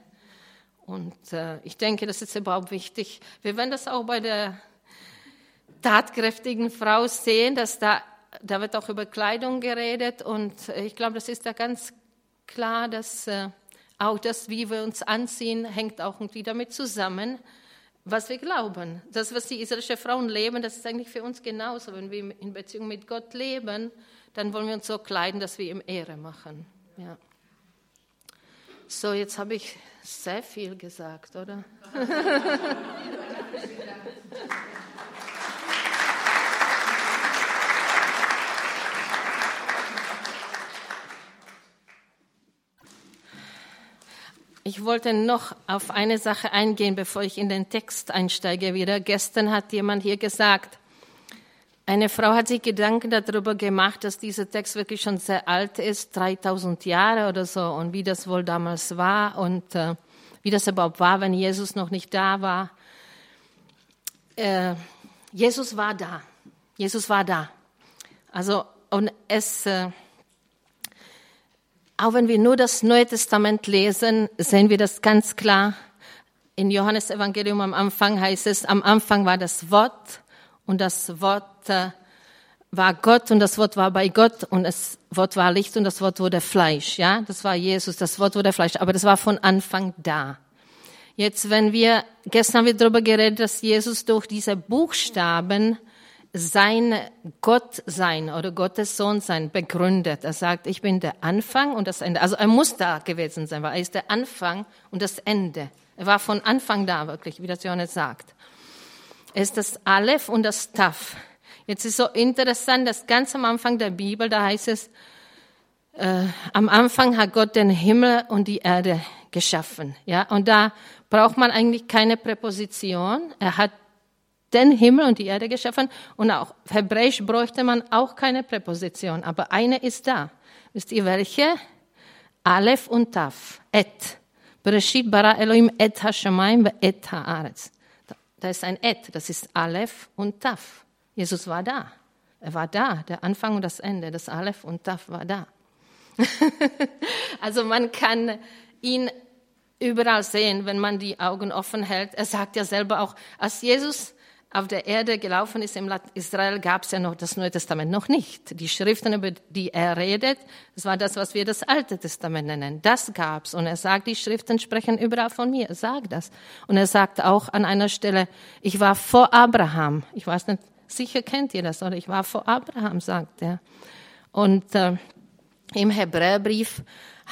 Und äh, ich denke, das ist überhaupt wichtig. Wir werden das auch bei der tatkräftigen Frau sehen, dass da, da wird auch über Kleidung geredet. Und ich glaube, das ist da ganz klar, dass äh, auch das, wie wir uns anziehen, hängt auch irgendwie damit zusammen, was wir glauben. Das, was die israelischen Frauen leben, das ist eigentlich für uns genauso. Wenn wir in Beziehung mit Gott leben, dann wollen wir uns so kleiden, dass wir ihm Ehre machen. Ja. So, jetzt habe ich sehr viel gesagt, oder? Ich wollte noch auf eine Sache eingehen, bevor ich in den Text einsteige wieder. Gestern hat jemand hier gesagt, eine Frau hat sich Gedanken darüber gemacht, dass dieser Text wirklich schon sehr alt ist, 3000 Jahre oder so, und wie das wohl damals war und äh, wie das überhaupt war, wenn Jesus noch nicht da war. Äh, Jesus war da. Jesus war da. Also, und es, äh, auch wenn wir nur das Neue Testament lesen, sehen wir das ganz klar. In Johannes Evangelium am Anfang heißt es, am Anfang war das Wort und das Wort äh, war Gott und das Wort war bei Gott und das Wort war Licht und das Wort wurde Fleisch. Ja, das war Jesus, das Wort wurde Fleisch, aber das war von Anfang da. Jetzt, wenn wir, gestern haben wir darüber geredet, dass Jesus durch diese Buchstaben sein Gottsein oder Gottes Sohn sein begründet. Er sagt, ich bin der Anfang und das Ende. Also er muss da gewesen sein, weil er ist der Anfang und das Ende. Er war von Anfang da wirklich, wie das Johannes sagt. Er ist das Aleph und das Taf. Jetzt ist so interessant, dass ganz am Anfang der Bibel, da heißt es, äh, am Anfang hat Gott den Himmel und die Erde geschaffen. Ja, und da braucht man eigentlich keine Präposition. Er hat den Himmel und die Erde geschaffen und auch Hebräisch bräuchte man auch keine Präposition, aber eine ist da. Wisst ihr welche? Aleph und Taf. Et. Bereshit bara Elohim et ha-shamayim et ha-aretz. Da ist ein Et, das ist Aleph und Taf. Jesus war da. Er war da, der Anfang und das Ende, das Aleph und Taf war da. also man kann ihn überall sehen, wenn man die Augen offen hält. Er sagt ja selber auch, als Jesus auf der Erde gelaufen ist im Land Israel, gab es ja noch das Neue Testament noch nicht. Die Schriften, über die er redet, das war das, was wir das Alte Testament nennen. Das gab's. Und er sagt, die Schriften sprechen überall von mir. Er sagt das. Und er sagt auch an einer Stelle, ich war vor Abraham. Ich weiß nicht, sicher kennt ihr das, oder? Ich war vor Abraham, sagt er. Und äh, im Hebräerbrief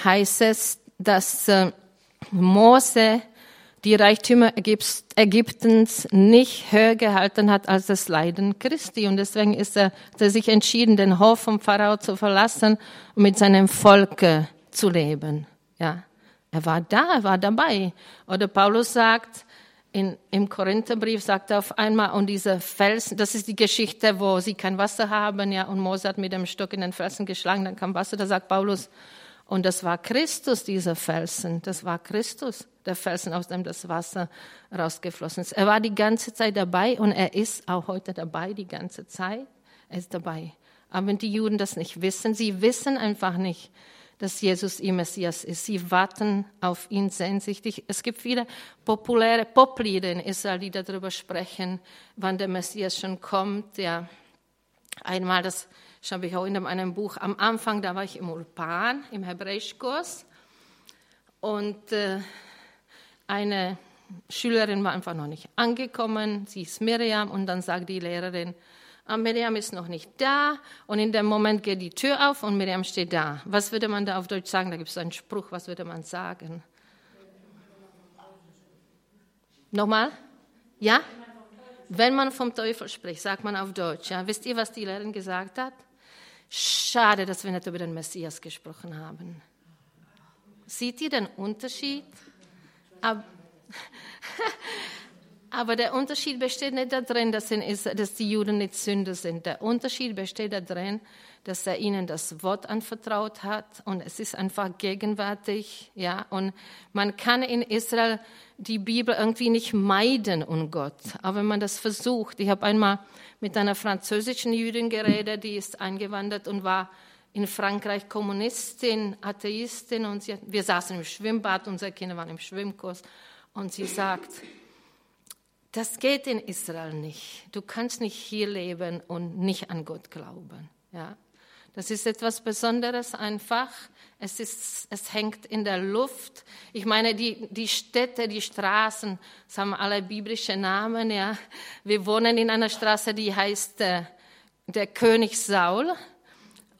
heißt es, dass äh, Mose die Reichtümer Ägyptens nicht höher gehalten hat als das Leiden Christi. Und deswegen ist er, hat er sich entschieden, den Hof vom Pharao zu verlassen und mit seinem Volk zu leben. Ja, er war da, er war dabei. Oder Paulus sagt, in, im Korintherbrief sagt er auf einmal, und diese Felsen, das ist die Geschichte, wo sie kein Wasser haben, ja, und Mose hat mit dem Stock in den Felsen geschlagen, dann kam Wasser, da sagt Paulus, und das war Christus, dieser Felsen, das war Christus der Felsen, aus dem das Wasser rausgeflossen ist. Er war die ganze Zeit dabei und er ist auch heute dabei, die ganze Zeit. Er ist dabei. Aber wenn die Juden das nicht wissen, sie wissen einfach nicht, dass Jesus ihr Messias ist. Sie warten auf ihn sehnsüchtig. Es gibt viele populäre Poplieder in Israel, die darüber sprechen, wann der Messias schon kommt. Ja, einmal, das schreibe ich auch in einem Buch. Am Anfang, da war ich im Ulpan, im Hebräischkurs. Und äh, eine Schülerin war einfach noch nicht angekommen, sie ist Miriam und dann sagt die Lehrerin, ah, Miriam ist noch nicht da und in dem Moment geht die Tür auf und Miriam steht da. Was würde man da auf Deutsch sagen? Da gibt es einen Spruch, was würde man sagen? Nochmal? Ja? Wenn man vom Teufel spricht, sagt man auf Deutsch. Ja? Wisst ihr, was die Lehrerin gesagt hat? Schade, dass wir nicht über den Messias gesprochen haben. Seht ihr den Unterschied? Aber, Aber der Unterschied besteht nicht darin, dass, die Juden nicht Sünder sind. Der Unterschied besteht darin, dass er ihnen das Wort anvertraut hat und es ist einfach gegenwärtig, ja. Und man kann in Israel die Bibel irgendwie nicht meiden und Gott. Aber wenn man das versucht, ich habe einmal mit einer französischen Jüdin geredet, die ist eingewandert und war in Frankreich Kommunistin, Atheistin und sie, wir saßen im Schwimmbad, unsere Kinder waren im Schwimmkurs und sie sagt, das geht in Israel nicht. Du kannst nicht hier leben und nicht an Gott glauben. Ja? Das ist etwas Besonderes einfach. Es, ist, es hängt in der Luft. Ich meine, die, die Städte, die Straßen, das haben alle biblische Namen. Ja. Wir wohnen in einer Straße, die heißt äh, der König Saul.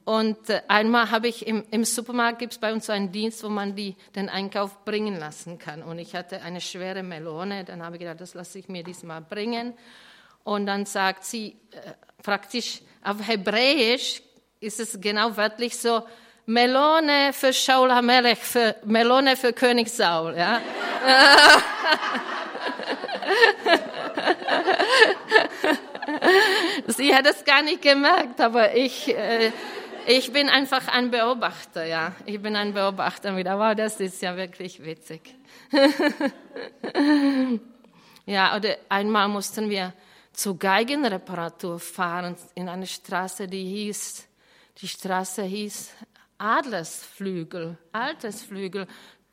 Und äh, einmal habe ich im, im Supermarkt gibt es bei uns so einen Dienst, wo man die, den Einkauf bringen lassen kann. Und ich hatte eine schwere Melone. Dann habe ich gedacht, das lasse ich mir diesmal bringen. Und dann sagt sie äh, praktisch auf Hebräisch ist es genau wörtlich so, Melone für Shaul HaMelech, für Melone für König Saul, ja. Sie hat es gar nicht gemerkt, aber ich, äh, ich bin einfach ein Beobachter, ja. Ich bin ein Beobachter wieder. Wow, das ist ja wirklich witzig. ja, oder einmal mussten wir zur Geigenreparatur fahren in eine Straße, die hieß die Straße hieß Adlersflügel, Altersflügel.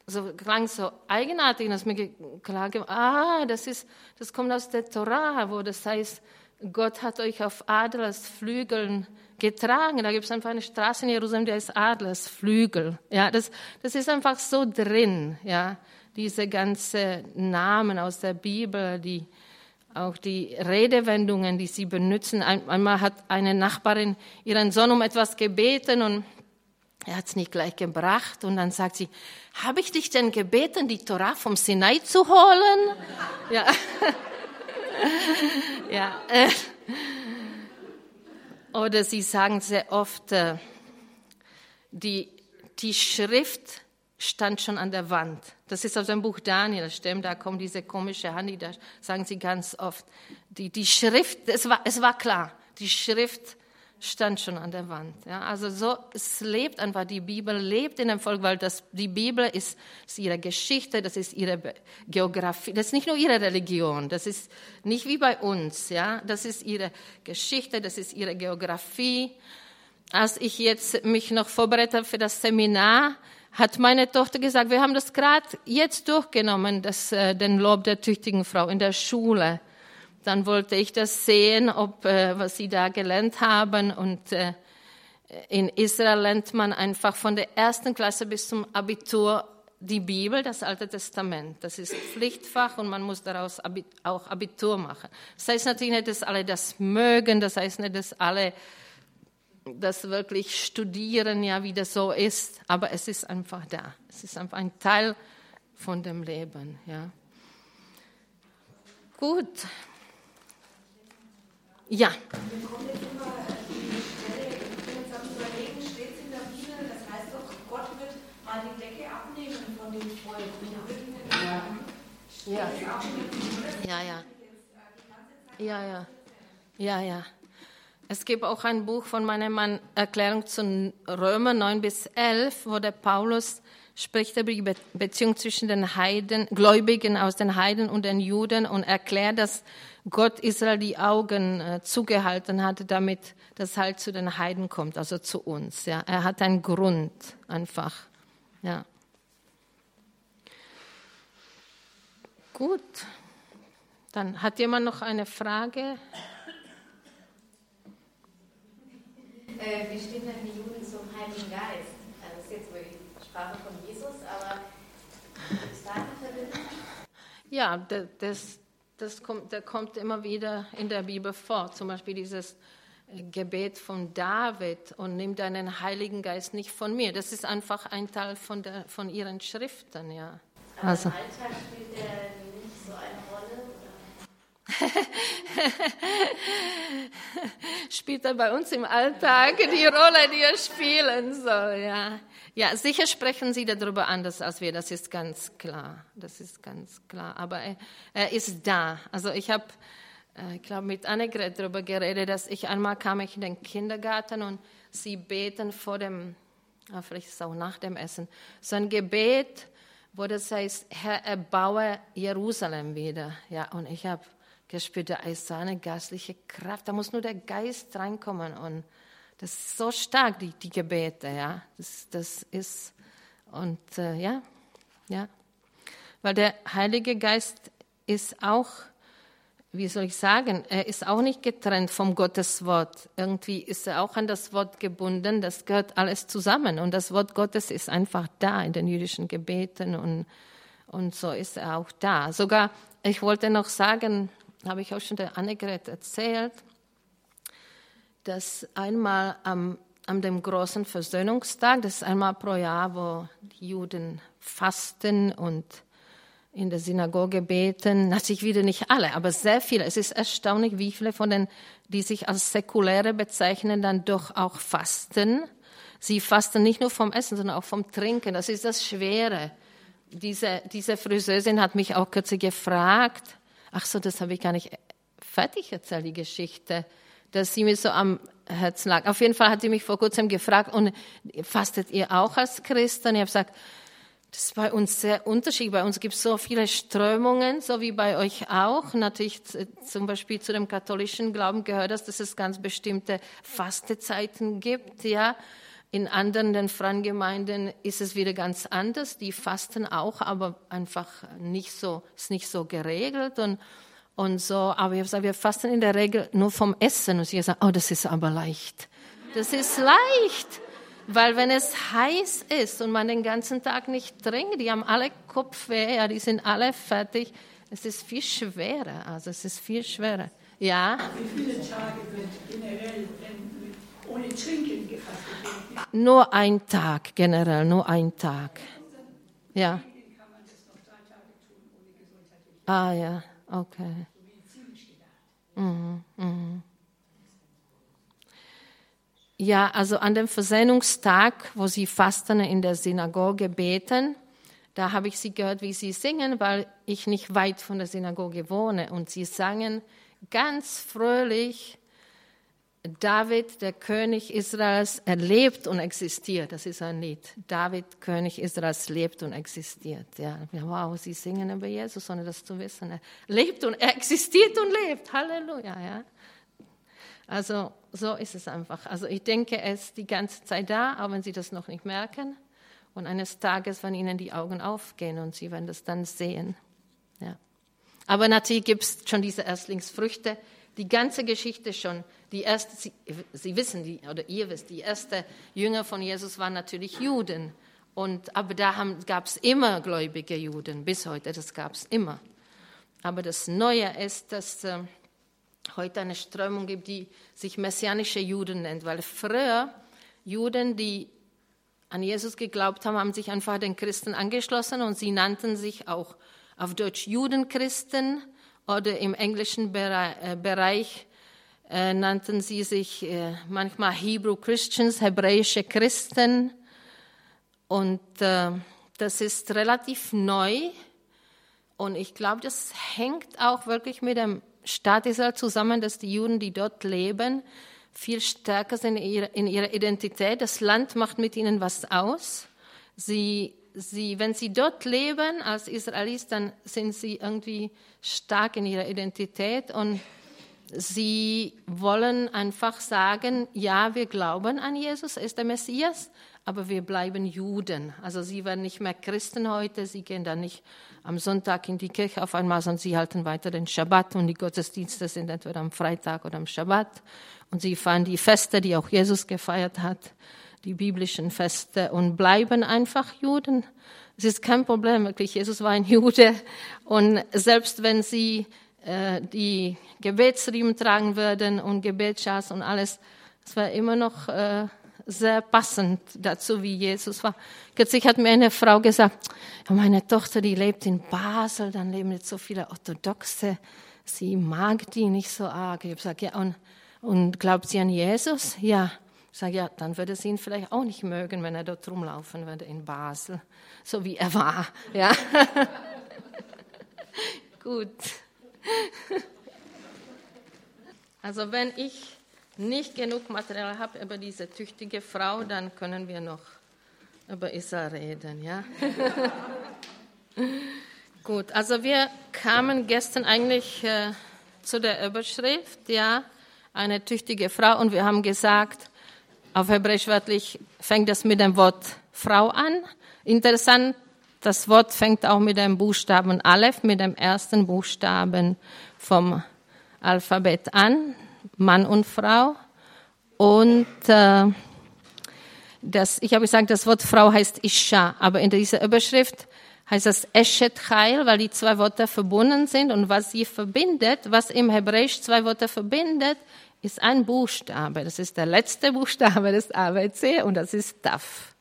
So klang so eigenartig, dass mir klar geworden, ah, das ist, das kommt aus der Torah, wo das heißt, Gott hat euch auf Adlersflügeln getragen. Da gibt es einfach eine Straße in Jerusalem, die heißt Adlersflügel. Ja, das, das ist einfach so drin, ja. Diese ganzen Namen aus der Bibel, die, auch die Redewendungen, die sie benutzen. Einmal hat eine Nachbarin ihren Sohn um etwas gebeten und er hat es nicht gleich gebracht. Und dann sagt sie, habe ich dich denn gebeten, die Torah vom Sinai zu holen? ja. ja. Oder sie sagen sehr oft, äh, die, die Schrift stand schon an der Wand. Das ist aus dem Buch Daniel, stimmt, da kommt diese komische Hand, da sagen sie ganz oft. Die, die Schrift, es war, es war klar, die Schrift stand schon an der Wand. Ja, also so, es lebt einfach, die Bibel lebt in dem Volk, weil das, die Bibel ist, ist ihre Geschichte, das ist ihre Geografie, das ist nicht nur ihre Religion, das ist nicht wie bei uns, ja, das ist ihre Geschichte, das ist ihre Geografie. Als ich jetzt mich noch vorbereitet für das Seminar, hat meine Tochter gesagt, wir haben das gerade jetzt durchgenommen, das, äh, den Lob der tüchtigen Frau in der Schule. Dann wollte ich das sehen, ob, äh, was sie da gelernt haben. Und äh, in Israel lernt man einfach von der ersten Klasse bis zum Abitur die Bibel, das Alte Testament. Das ist Pflichtfach und man muss daraus auch Abitur machen. Das heißt natürlich nicht, dass alle das mögen, das heißt nicht, dass alle das wirklich studieren, ja, wie das so ist, aber es ist einfach da. Es ist einfach ein Teil von dem Leben, ja. Gut. Ja. Ja. Ja, ja. Ja, ja. Ja, ja. Es gibt auch ein Buch von meinem Mann, Erklärung zu Römer 9 bis 11, wo der Paulus spricht über die Beziehung zwischen den Heiden, Gläubigen aus den Heiden und den Juden und erklärt, dass Gott Israel die Augen äh, zugehalten hat, damit das halt zu den Heiden kommt, also zu uns. Ja, er hat einen Grund einfach. Ja. Gut. Dann hat jemand noch eine Frage? Äh, wie stehen denn die Juden zum Heiligen Geist? Also das ist jetzt wohl die Sprache von Jesus, aber ist da eine Verbindung? Ja, das, das kommt, das kommt immer wieder in der Bibel vor. Zum Beispiel dieses äh, Gebet von David und nimm deinen Heiligen Geist nicht von mir. Das ist einfach ein Teil von, der, von ihren Schriften, ja. Aber also. im Alltag spielt der nicht so eine Rolle? Oder? Spielt er bei uns im Alltag die Rolle, die er spielen soll, ja. Ja, sicher sprechen Sie darüber anders als wir, das ist ganz klar. Das ist ganz klar. Aber er, er ist da. Also ich habe, äh, ich glaube, mit Annegret darüber geredet, dass ich einmal kam ich in den Kindergarten und sie beten vor dem, ah, vielleicht ist es auch nach dem Essen, so ein Gebet, wo das heißt, Herr, erbaue Jerusalem wieder. Ja, und ich habe ist so eine geistliche Kraft, da muss nur der Geist reinkommen und das ist so stark, die, die Gebete, ja. Das, das ist, und äh, ja, ja. Weil der Heilige Geist ist auch, wie soll ich sagen, er ist auch nicht getrennt vom Gotteswort. Irgendwie ist er auch an das Wort gebunden. Das gehört alles zusammen. Und das Wort Gottes ist einfach da in den jüdischen Gebeten und, und so ist er auch da. Sogar, ich wollte noch sagen, habe ich auch schon der Annegret erzählt, dass einmal am, an dem großen Versöhnungstag, das ist einmal pro Jahr, wo die Juden fasten und in der Synagoge beten, natürlich wieder nicht alle, aber sehr viele. Es ist erstaunlich, wie viele von den, die sich als Säkuläre bezeichnen, dann doch auch fasten. Sie fasten nicht nur vom Essen, sondern auch vom Trinken. Das ist das Schwere. Diese, diese Friseurin hat mich auch kürzlich gefragt, ach so, das habe ich gar nicht fertig erzählt, die Geschichte dass sie mir so am Herzen lag. Auf jeden Fall hat sie mich vor kurzem gefragt, und fastet ihr auch als Christen? Ich habe gesagt, das ist bei uns sehr unterschiedlich. Bei uns gibt es so viele Strömungen, so wie bei euch auch. Natürlich zum Beispiel zu dem katholischen Glauben gehört das, dass es ganz bestimmte Fastezeiten gibt. Ja, in anderen den Gemeinden ist es wieder ganz anders. Die fasten auch, aber einfach nicht so, ist nicht so geregelt und und so. Aber ich habe wir fasten in der Regel nur vom Essen. Und sie gesagt, oh, das ist aber leicht. Das ist leicht. Weil wenn es heiß ist und man den ganzen Tag nicht trinkt, die haben alle Kopfweh, ja, die sind alle fertig. Es ist viel schwerer, also es ist viel schwerer. Ja? Wie viele Tage wird generell ohne Trinken gefastet? Nur ein Tag, generell, nur ein Tag. Ja. Ah ja. Okay. Mhm, mhm. Ja, also an dem Versöhnungstag, wo sie fasten in der Synagoge beten, da habe ich sie gehört, wie sie singen, weil ich nicht weit von der Synagoge wohne. Und sie sangen ganz fröhlich David, der König Israels, er lebt und existiert. Das ist ein Lied. David, König Israels, lebt und existiert. Ja, wow, sie singen über Jesus, ohne das zu wissen. Er lebt und er existiert und lebt. Halleluja, ja. Also, so ist es einfach. Also, ich denke, er ist die ganze Zeit da, auch wenn sie das noch nicht merken. Und eines Tages werden ihnen die Augen aufgehen und sie werden das dann sehen. Ja. Aber natürlich gibt es schon diese Erstlingsfrüchte, die ganze Geschichte schon, die erste, Sie, Sie wissen, die, oder ihr wisst, die erste Jünger von Jesus waren natürlich Juden. Und, aber da gab es immer gläubige Juden, bis heute, das gab es immer. Aber das Neue ist, dass äh, heute eine Strömung gibt, die sich messianische Juden nennt, weil früher Juden, die an Jesus geglaubt haben, haben sich einfach den Christen angeschlossen und sie nannten sich auch auf Deutsch Judenchristen oder im englischen äh, Bereich äh, nannten sie sich äh, manchmal Hebrew Christians, hebräische Christen. Und das ist relativ neu. Und ich glaube, das hängt auch wirklich mit dem Staat Israel zusammen, dass die Juden, die dort leben, viel stärker sind in ihrer Identität. Das Land macht mit ihnen was aus. Sie sie, wenn sie dort leben als Israelis, dann sind sie irgendwie stark in ihrer Identität und sie wollen einfach sagen, ja, wir glauben an Jesus, er ist der Messias, aber wir bleiben Juden. Also sie werden nicht mehr Christen heute, sie gehen dann nicht am Sonntag in die Kirche auf einmal, sondern sie halten weiter den Schabbat und die Gottesdienste sind entweder am Freitag oder am Schabbat und sie feiern die Feste, die auch Jesus gefeiert hat die biblischen Feste und bleiben einfach Juden. Es ist kein Problem, wirklich. Jesus war ein Jude und selbst wenn sie äh, die Gebetsriemen tragen würden und Gebetsschatz und alles, es war immer noch äh, sehr passend dazu, wie Jesus war. Kürzlich hat mir eine Frau gesagt, meine Tochter, die lebt in Basel, dann leben jetzt so viele orthodoxe sie mag die nicht so arg. Ich habe gesagt, ja, und, und glaubt sie an Jesus? Ja. Sage, ja, dann würde sie ihn vielleicht auch nicht mögen, wenn er dort rumlaufen würde in Basel, so wie er war. Ja. Gut. Also wenn ich nicht genug Material habe über diese tüchtige Frau, dann können wir noch über Isa reden, ja? Gut, also wir kamen gestern eigentlich äh, zu der Überschrift, ja, eine tüchtige Frau, und wir haben gesagt, auf Hebräisch wörtlich fängt es mit dem Wort Frau an. Interessant, das Wort fängt auch mit dem Buchstaben Aleph, mit dem ersten Buchstaben vom Alphabet an, Mann und Frau. Und äh, das, ich habe gesagt, das Wort Frau heißt Isha, aber in dieser Überschrift heißt das Eshet Chayil, weil die zwei Worte verbunden sind und was sie verbindet, was im Hebräisch zwei Worte verbindet, ist ein Buchstabe. Das ist der letzte Buchstabe des ABC und das ist Taf.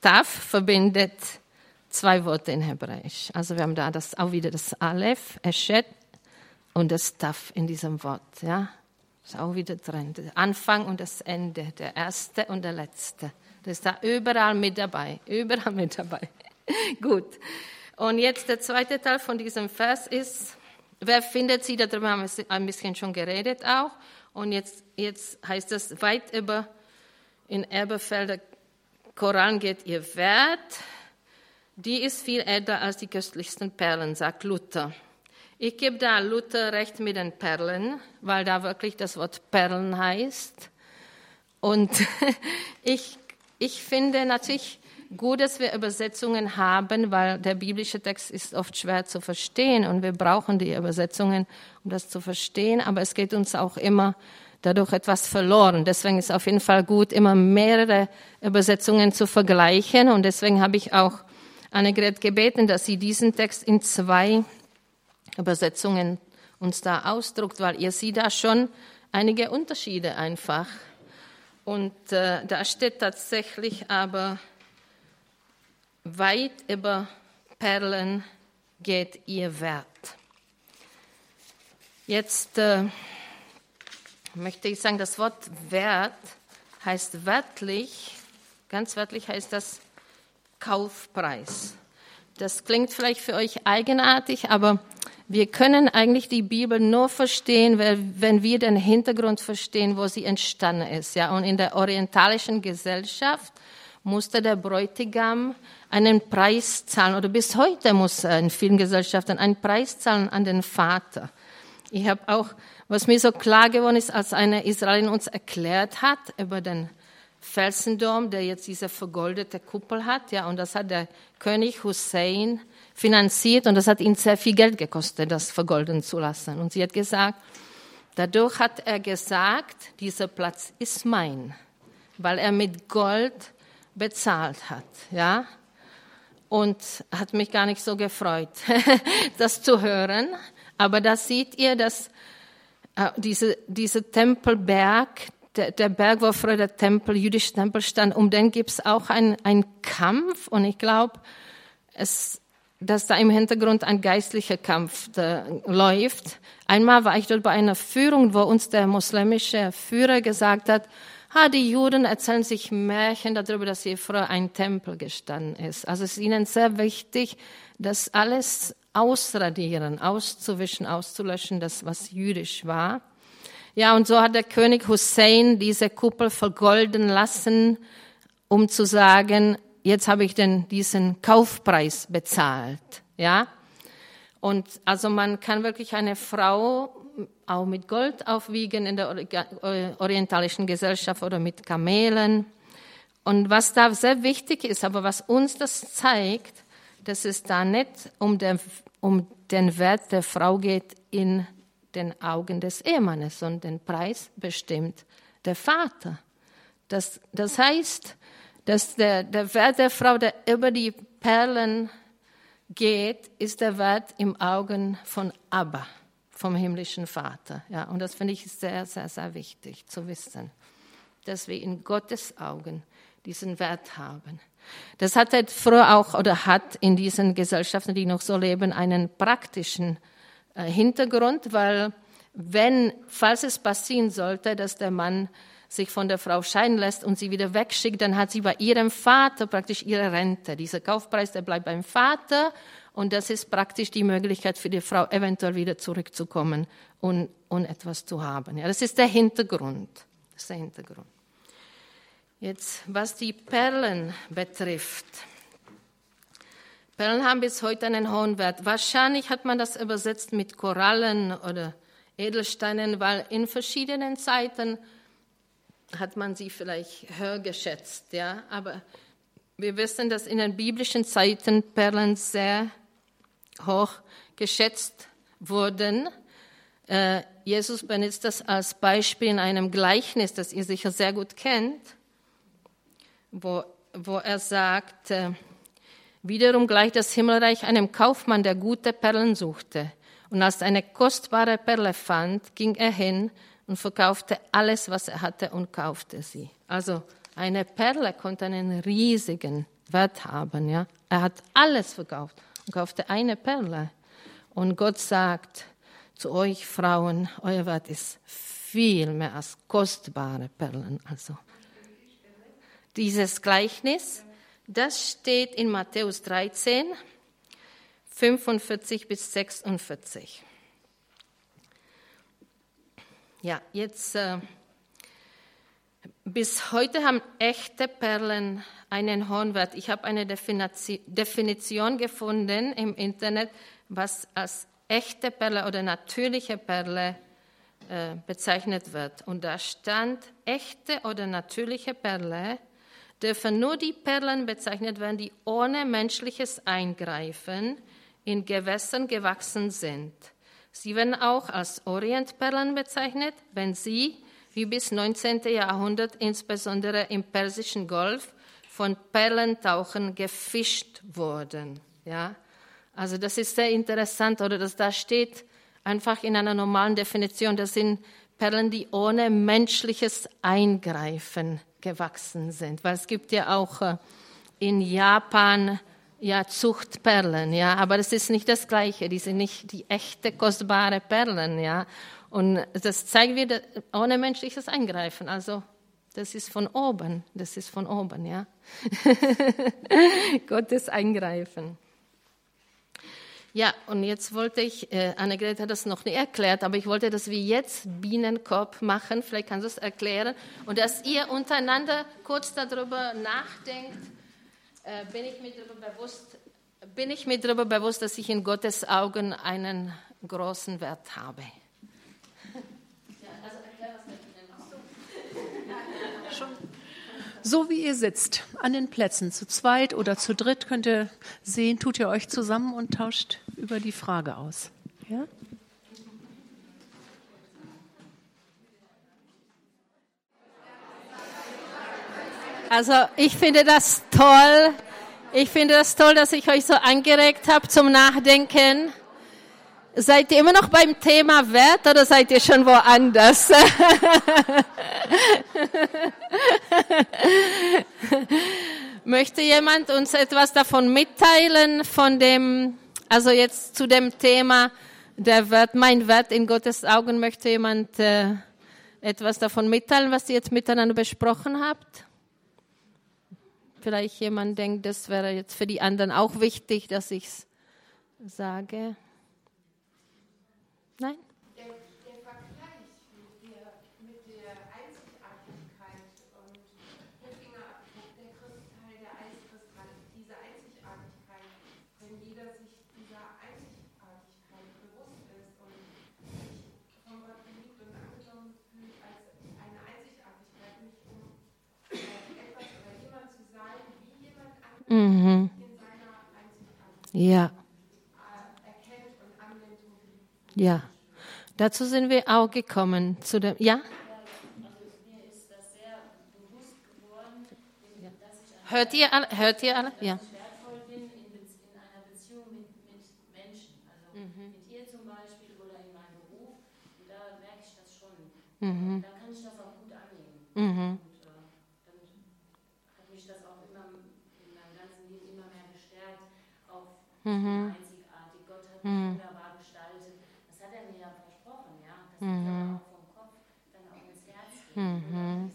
Taf verbindet zwei Worte in Hebräisch. Also wir haben da das, auch wieder das Aleph, Eshet und das Taf in diesem Wort. Ja, ist auch wieder drin. Der Anfang und das Ende, der erste und der letzte. Das ist da überall mit dabei, überall mit dabei. Gut. Und jetzt der zweite Teil von diesem Vers ist, wer findet sie, darüber haben wir ein bisschen schon geredet auch. Und jetzt, jetzt heißt es, weit über in Erbefelder Korallen geht ihr Wert. Die ist viel älter als die köstlichsten Perlen, sagt Luther. Ich gebe da Luther recht mit den Perlen, weil da wirklich das Wort Perlen heißt. Und ich, ich finde natürlich gut, dass wir Übersetzungen haben, weil der biblische Text ist oft schwer zu verstehen und wir brauchen die Übersetzungen, um das zu verstehen. Aber es geht uns auch immer dadurch etwas verloren. Deswegen ist es auf jeden Fall gut, immer mehrere Übersetzungen zu vergleichen. Und deswegen habe ich auch Annegret gebeten, dass sie diesen Text in zwei Übersetzungen uns da ausdruckt, weil ihr seht da schon einige Unterschiede einfach. Und äh, da steht tatsächlich aber, weit über Perlen geht ihr Wert. Jetzt äh, möchte ich sagen, das Wort Wert heißt wörtlich, ganz wörtlich heißt das Kaufpreis. Das klingt vielleicht für euch eigenartig, aber wir können eigentlich die Bibel nur verstehen, wenn wir den Hintergrund verstehen, wo sie entstanden ist. Ja, und in der orientalischen Gesellschaft musste der Bräutigam einen Preis zahlen, oder bis heute muss er in vielen Gesellschaften einen Preis zahlen an den Vater. Ich habe auch, was mir so klar geworden ist, als eine Israelin uns erklärt hat über den Felsendom, der jetzt diese vergoldete Kuppel hat, ja, und das hat der König Hussein finanziert und das hat ihn sehr viel Geld gekostet, das vergolden zu lassen. Und sie hat gesagt, dadurch hat er gesagt, dieser Platz ist mein, weil er mit Gold bezahlt hat, ja. Und hat mich gar nicht so gefreut, das zu hören. Aber da seht ihr, dass äh, diese, diese Tempelberg, der, der Berg, wo früher der Tempel, jüdische Tempel stand, um den gibt es auch einen Kampf. Und ich glaube, dass da im Hintergrund ein geistlicher Kampf da, läuft. Einmal war ich dort bei einer Führung, wo uns der muslimische Führer gesagt hat, ha, die Juden erzählen sich Märchen darüber, dass hier früher ein Tempel gestanden ist. Also es ist ihnen sehr wichtig, das alles ausradieren, auszuwischen, auszulöschen, das was jüdisch war. Ja, und so hat der König Hussein diese Kuppel vergolden lassen, um zu sagen, jetzt habe ich denn diesen Kaufpreis bezahlt. Ja, und also man kann wirklich eine Frau auch mit Gold aufwiegen in der orientalischen Gesellschaft oder mit Kamelen. Und was da sehr wichtig ist, aber was uns das zeigt, dass es da nicht um den, um den Wert der Frau geht in den Augen des Ehemannes, sondern den Preis bestimmt der Vater. Das, das heißt, dass der, der Wert der Frau, der über die Perlen geht, ist der Wert im Augen von Abba, vom himmlischen Vater. Ja, und das finde ich sehr, sehr, sehr wichtig zu wissen, dass wir in Gottes Augen diesen Wert haben. Das hat früher auch oder hat in diesen Gesellschaften, die noch so leben, einen praktischen äh, Hintergrund, weil wenn, falls es passieren sollte, dass der Mann sich von der Frau scheiden lässt und sie wieder wegschickt, dann hat sie bei ihrem Vater praktisch ihre Rente. Dieser Kaufpreis, der bleibt beim Vater und das ist praktisch die Möglichkeit für die Frau, eventuell wieder zurückzukommen und, und etwas zu haben. Ja, das ist der Hintergrund. Das ist der Hintergrund. Jetzt, was die Perlen betrifft. Perlen haben bis heute einen hohen Wert. Wahrscheinlich hat man das übersetzt mit Korallen oder Edelsteinen, weil in verschiedenen Zeiten hat man sie vielleicht höher geschätzt, ja. Aber wir wissen, dass in den biblischen Zeiten Perlen sehr hoch geschätzt wurden. Äh, Jesus benutzt das als Beispiel in einem Gleichnis, das ihr sicher sehr gut kennt, wo, wo er sagt, äh, wiederum gleich das Himmelreich einem Kaufmann, der gute Perlen suchte. Und als er eine kostbare Perle fand, ging er hin und verkaufte alles, was er hatte und kaufte sie. Also eine Perle konnte einen riesigen Wert haben. Ja? Er hat alles verkauft und kaufte eine Perle. Und Gott sagt zu euch Frauen, euer Wert ist viel mehr als kostbare Perlen. Also dieses Gleichnis, das steht in Matthäus 13, 45 bis 46. Ja, jetzt äh, bis heute haben echte Perlen einen hohen Wert. Ich habe eine Definition gefunden im Internet, was als echte Perle oder natürliche Perle äh, bezeichnet wird. Und da stand, echte oder natürliche Perle dürfen nur die Perlen bezeichnet werden, die ohne menschliches Eingreifen in Gewässern gewachsen sind. Sie werden auch als Orientperlen bezeichnet, wenn sie, wie bis 19. Jahrhundert insbesondere im Persischen Golf, von Perlentauchern gefischt wurden. Ja? Also das ist sehr interessant, oder dass da steht einfach in einer normalen Definition, das sind Perlen, die ohne menschliches Eingreifen gewachsen sind. Weil es gibt ja auch äh, in Japan ja, Zuchtperlen, ja, aber das ist nicht das Gleiche, die sind nicht die echte kostbare Perlen, ja. Und das zeigt wieder ohne menschliches Eingreifen, also das ist von oben, das ist von oben, ja. Gottes Eingreifen. Ja, und jetzt wollte ich, äh, Annegret hat das noch nicht erklärt, aber ich wollte, dass wir jetzt Bienenkorb machen, vielleicht kannst du es erklären, und dass ihr untereinander kurz darüber nachdenkt, äh, bin, ich mir darüber bewusst, bin ich mir darüber bewusst, dass ich in Gottes Augen einen großen Wert habe. So wie ihr sitzt, an den Plätzen, zu zweit oder zu dritt, könnt ihr sehen, tut ihr euch zusammen und tauscht über die Frage aus. Ja? Also ich finde das toll. Ich finde das toll, dass ich euch so angeregt habe zum Nachdenken. Seid ihr immer noch beim Thema Wert oder seid ihr schon woanders? Möchte jemand uns etwas davon mitteilen, von dem, also jetzt zu dem Thema der Wert, mein Wert in Gottes Augen, möchte jemand äh, etwas davon mitteilen, was ihr jetzt miteinander besprochen habt? vielleicht jemand denkt, das wäre jetzt für die anderen auch wichtig, dass ich es sage. Nein? Der, der Vergleich mit der, mit der Einzigartigkeit und der Fingerabdruck, der Kristall, der Eiskristall, diese Einzigartigkeit, wenn jeder sich dieser Einzigartigkeit bewusst ist und sich von Gott geliebt und angenommen fühlt als eine Einzigartigkeit, nicht um äh, etwas oder jemand zu sein, wie jemand anderes Mhm. in seiner Einzigartigkeit Ja, äh, erkennt und Anwendung liebt. Ja. Dazu sind wir auch gekommen. Zu dem, ja? Hört ihr alle? Hört ihr alle? Ja. und da kann ich das auch gut annehmen. Mhm. Und äh, dann hat mich das auch immer in meinem ganzen Leben immer mehr gestärkt auf einzigartig. Gott hat mich wunderbar gestaltet. Mhm. Mhm.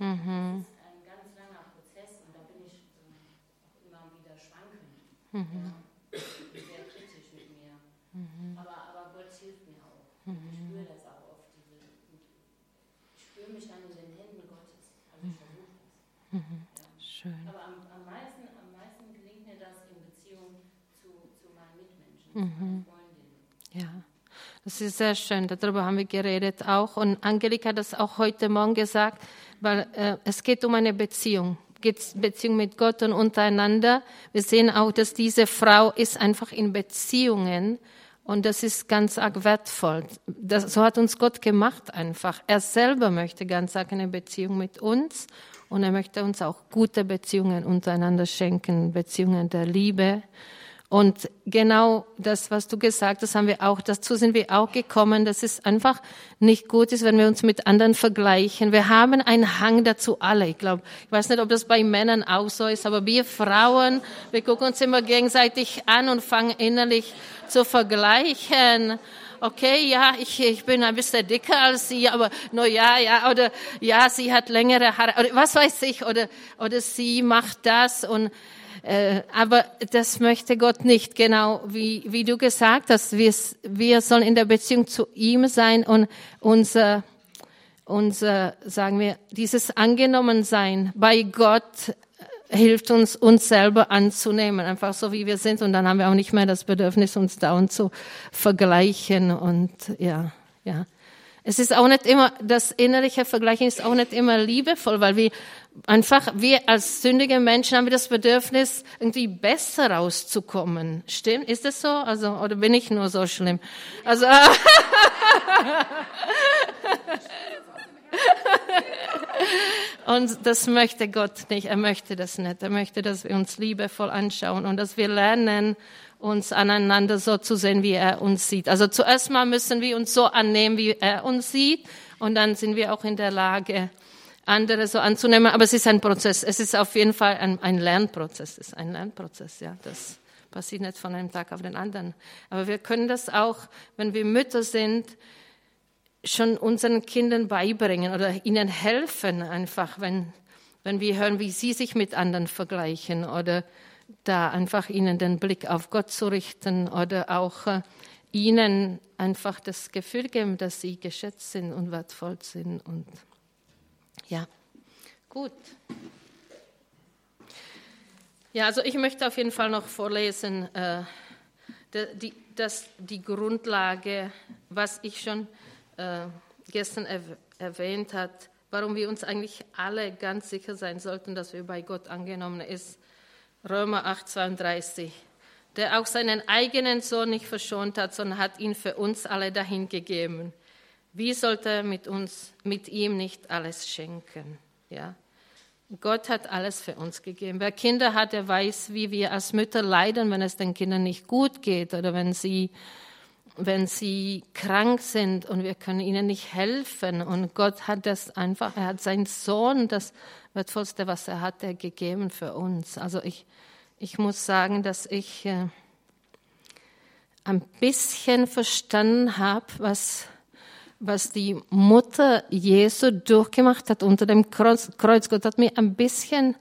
Mhm. Mhm. Ja, sehr kritisch mit mir. Aber, Gott hilft mir auch. Ich spüre das auch oft. Ich spüre mich dann in den Händen Gottes. Aber am, meisten, gelingt mir das in Beziehung zu, meinen Mitmenschen. Mhm das ist sehr schön. Darüber haben wir geredet auch. Und Angelika hat das auch heute Morgen gesagt, weil äh, es geht um eine Beziehung. Beziehung mit Gott und untereinander. Wir sehen auch, dass diese Frau ist einfach in Beziehungen und das ist ganz arg wertvoll. Das, so hat uns Gott gemacht einfach. Er selber möchte ganz arg eine Beziehung mit uns und er möchte uns auch gute Beziehungen untereinander schenken, Beziehungen der Liebe. Und genau das, was du gesagt hast, haben wir auch, dazu sind wir auch gekommen, dass es einfach nicht gut ist, wenn wir uns mit anderen vergleichen. Wir haben einen Hang dazu alle. Ich glaube, ich weiß nicht, ob das bei Männern auch so ist, aber wir Frauen, wir gucken uns immer gegenseitig an und fangen innerlich zu vergleichen. Okay, ja, ich, ich bin ein bisschen dicker als sie, aber no ja, ja, oder ja, sie hat längere Haare, oder was weiß ich, oder, oder sie macht das und aber das möchte Gott nicht, genau wie, wie du gesagt hast. Wir, wir sollen in der Beziehung zu ihm sein und unser, unser, sagen wir, dieses Angenommensein bei Gott äh, hilft uns, uns selber anzunehmen, einfach so wie wir sind. Und dann haben wir auch nicht mehr das Bedürfnis, uns dauernd zu vergleichen und ja, ja. Es ist auch nicht immer, das innerliche Vergleichen ist auch nicht immer liebevoll, weil wir einfach, wir als sündige Menschen haben wir das Bedürfnis, irgendwie besser rauszukommen. Stimmt? Ist das so? Also, oder bin ich nur so schlimm? Also, und das möchte Gott nicht. Er möchte das nicht. Er möchte, dass wir uns liebevoll anschauen und dass wir lernen, uns aneinander so zu sehen, wie er uns sieht. Also zuerst mal müssen wir uns so annehmen, wie er uns sieht, und dann sind wir auch in der Lage, andere so anzunehmen. Aber es ist ein Prozess. Es ist auf jeden Fall ein, ein Lernprozess. Es ist ein Lernprozess, ja. Das passiert nicht von einem Tag auf den anderen. Aber wir können das auch, wenn wir Mütter sind, schon unseren Kindern beibringen oder ihnen helfen einfach, wenn, wenn wir hören, wie sie sich mit anderen vergleichen oder da einfach ihnen den Blick auf Gott zu richten oder auch äh, ihnen einfach das Gefühl geben, dass sie geschätzt sind und wertvoll sind. Und ja, gut. Ja, also ich möchte auf jeden Fall noch vorlesen, äh, die, das, die Grundlage, was ich schon äh, gestern erw erwähnt habe, warum wir uns eigentlich alle ganz sicher sein sollten, dass wir bei Gott angenommen ist. Römer 8, 32, der auch seinen eigenen Sohn nicht verschont hat, sondern hat ihn für uns alle dahingegeben. Wie sollte er mit uns, mit ihm nicht alles schenken? Ja. Gott hat alles für uns gegeben. Wer Kinder hat, der weiß, wie wir als Mütter leiden, wenn es den Kindern nicht gut geht oder wenn sie, wenn sie krank sind und wir können ihnen nicht helfen. Und Gott hat das einfach, er hat seinen Sohn, das wertvollste, was er hatte, gegeben für uns. Also ich, ich muss sagen, dass ich äh, ein bisschen verstanden habe, was, was die Mutter Jesu durchgemacht hat unter dem Kreuz. Gott hat mir ein bisschen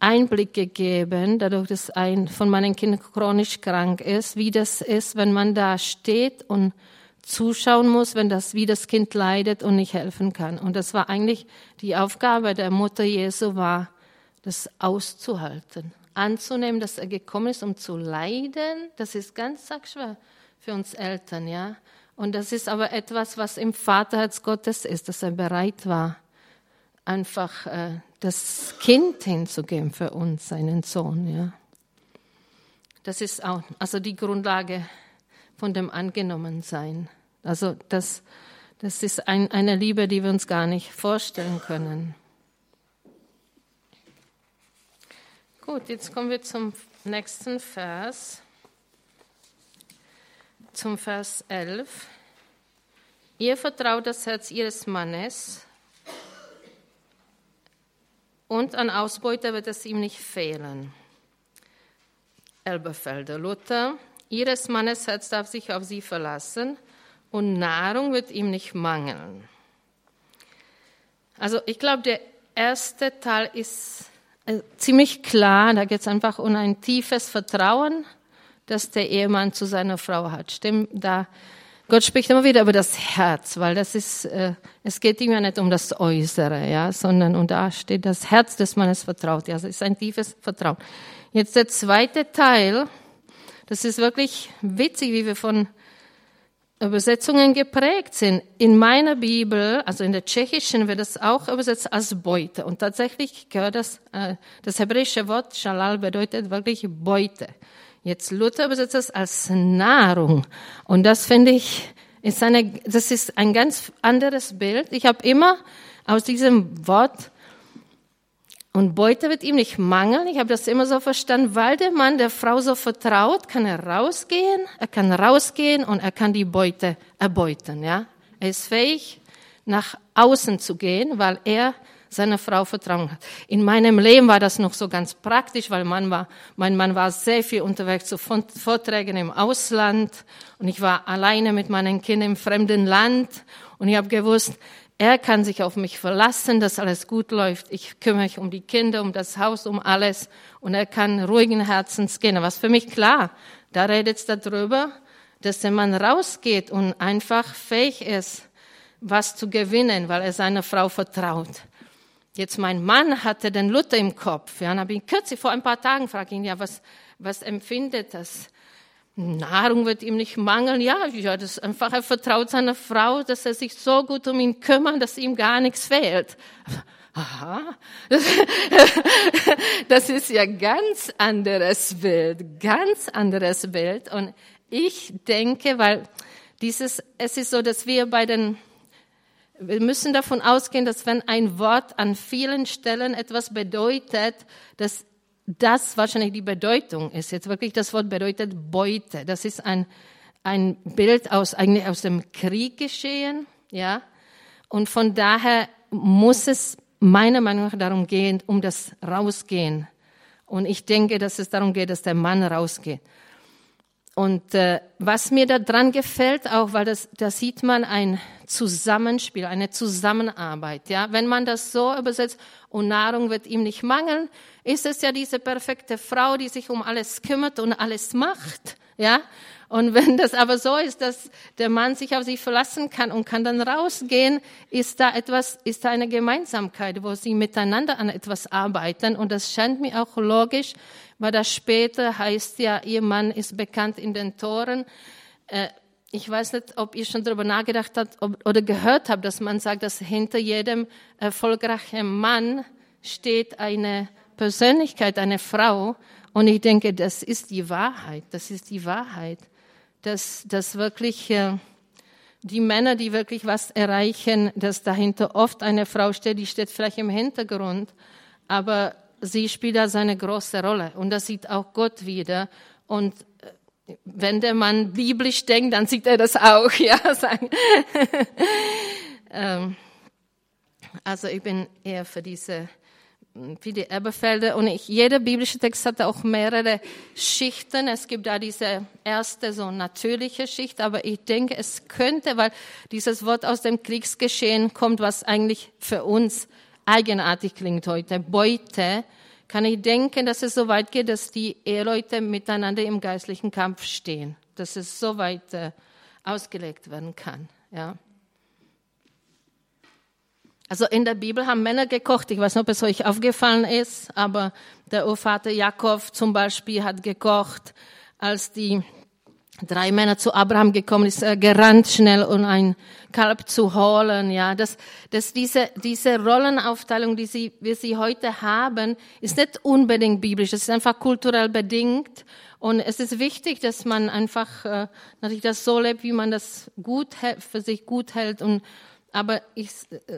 Einblick gegeben, dadurch, dass ein von meinen Kindern chronisch krank ist, wie das ist, wenn man da steht und zuschauen muss, wenn das, wie das Kind leidet und nicht helfen kann. Und das war eigentlich die Aufgabe der Mutter Jesu war, das auszuhalten anzunehmen, dass er gekommen ist, um zu leiden, das ist ganz schwer für uns Eltern, ja. Und das ist aber etwas, was im Vaterherz Gottes ist, dass er bereit war, einfach äh, das Kind hinzugeben für uns, seinen Sohn, ja. Das ist auch, also die Grundlage von dem Angenommensein. Also das, das ist ein, eine Liebe, die wir uns gar nicht vorstellen können. Gut, jetzt kommen wir zum nächsten Vers, zum Vers 11. Ihr vertraut das Herz ihres Mannes und an Ausbeute wird es ihm nicht fehlen. Elberfelder, Luther, ihres Mannes Herz darf sich auf sie verlassen und Nahrung wird ihm nicht mangeln. Also ich glaube, der erste Teil ist äh, ziemlich klar, da geht es einfach um ein tiefes Vertrauen, das der Ehemann zu seiner Frau hat. Stimmt, da Gott spricht immer wieder über das Herz, weil das ist, äh, es geht ihm ja nicht um das Äußere, ja, sondern und da steht das Herz des Mannes vertraut. Ja, es ist ein tiefes Vertrauen. Jetzt der zweite Teil, das ist wirklich witzig, wie wir von Übersetzungen geprägt sind. In meiner Bibel, also in der tschechischen, wird das auch übersetzt als Beute. Und tatsächlich gehört das, äh, das hebräische Wort Shalal bedeutet wirklich Beute. Jetzt Luther übersetzt es als Nahrung. Und das finde ich, ist eine, das ist ein ganz anderes Bild. Ich habe immer aus diesem Wort und Beute wird ihm nicht mangeln. Ich habe das immer so verstanden, weil der Mann der Frau so vertraut, kann er rausgehen, er kann rausgehen und er kann die Beute erbeuten. Ja, er ist fähig, nach außen zu gehen, weil er seiner Frau Vertrauen hat. In meinem Leben war das noch so ganz praktisch, weil Mann war, mein Mann war sehr viel unterwegs zu Vorträgen im Ausland und ich war alleine mit meinen Kindern im fremden Land und ich habe gewusst, er kann sich auf mich verlassen, dass alles gut läuft. Ich kümmere mich um die Kinder, um das Haus, um alles und er kann ruhigen Herzens gehen. Was für mich klar, da redet es darüber, dass der Mann rausgeht und einfach fähig ist, was zu gewinnen, weil er seiner Frau vertraut. Jetzt mein Mann hatte den Luther im Kopf. Ja, und habe ihn kürzlich vor ein paar Tagen fragt ihn, ja, was, was empfindet das? Nahrung wird ihm nicht mangeln. Ja, ja, das ist einfach, er vertraut seiner Frau, dass er sich so gut um ihn kümmert, dass ihm gar nichts fehlt. Aha, das ist ja ganz anderes Bild, ganz anderes Bild. Und ich denke, weil dieses, es ist so, dass wir bei den wir müssen davon ausgehen, dass wenn ein Wort an vielen Stellen etwas bedeutet, dass das wahrscheinlich die Bedeutung ist. Jetzt wirklich das Wort bedeutet Beute. Das ist ein, ein Bild aus, eigentlich aus dem Krieg geschehen, ja. Und von daher muss es meiner Meinung nach darum gehen, um das Rausgehen. Und ich denke, dass es darum geht, dass der Mann rausgeht. Und äh, was mir da dran gefällt, auch weil das, da sieht man ein Zusammenspiel, eine Zusammenarbeit. Ja, wenn man das so übersetzt und Nahrung wird ihm nicht mangeln, ist es ja diese perfekte Frau, die sich um alles kümmert und alles macht. Ja, und wenn das aber so ist, dass der Mann sich auf sie verlassen kann und kann dann rausgehen, ist da etwas, ist da eine Gemeinsamkeit, wo sie miteinander an etwas arbeiten. Und das scheint mir auch logisch, weil das später heißt ja, ihr Mann ist bekannt in den Toren. Äh, ich weiß nicht, ob ihr schon darüber nachgedacht habt oder gehört habt, dass man sagt, dass hinter jedem erfolgreichen Mann steht eine Persönlichkeit, eine Frau. Und ich denke, das ist die Wahrheit. Das ist die Wahrheit dass, dass wirklich äh, die Männer, die wirklich was erreichen, dass dahinter oft eine Frau steht, die steht vielleicht im Hintergrund, aber sie spielt da seine große Rolle. Und das sieht auch Gott wieder. Und äh, wenn der Mann biblisch denkt, dann sieht er das auch, ja, ähm, also ich bin eher für diese wie die Elberfelder. Und ich, jeder biblische Text hat auch mehrere Schichten. Es gibt da diese erste so natürliche Schicht, aber ich denke, es könnte, weil dieses Wort aus dem Kriegsgeschehen kommt, was eigentlich für uns eigenartig klingt heute, Beute, kann ich denken, dass es so weit geht, dass die Eheleute miteinander im geistlichen Kampf stehen, dass es so weit äh, ausgelegt werden kann. Ja. Also in der Bibel haben Männer gekocht. Ich weiß nicht, ob es euch aufgefallen ist, aber der Urvater Jakob zum Beispiel hat gekocht, als die drei Männer zu Abraham gekommen ist, er gerannt schnell, um ein Kalb zu holen. Ja, das, das diese, diese Rollenaufteilung, die sie, wir sie heute haben, ist nicht unbedingt biblisch. Es ist einfach kulturell bedingt. Und es ist wichtig, dass man einfach äh, natürlich das so lebt, wie man das gut für sich gut hält und aber ich,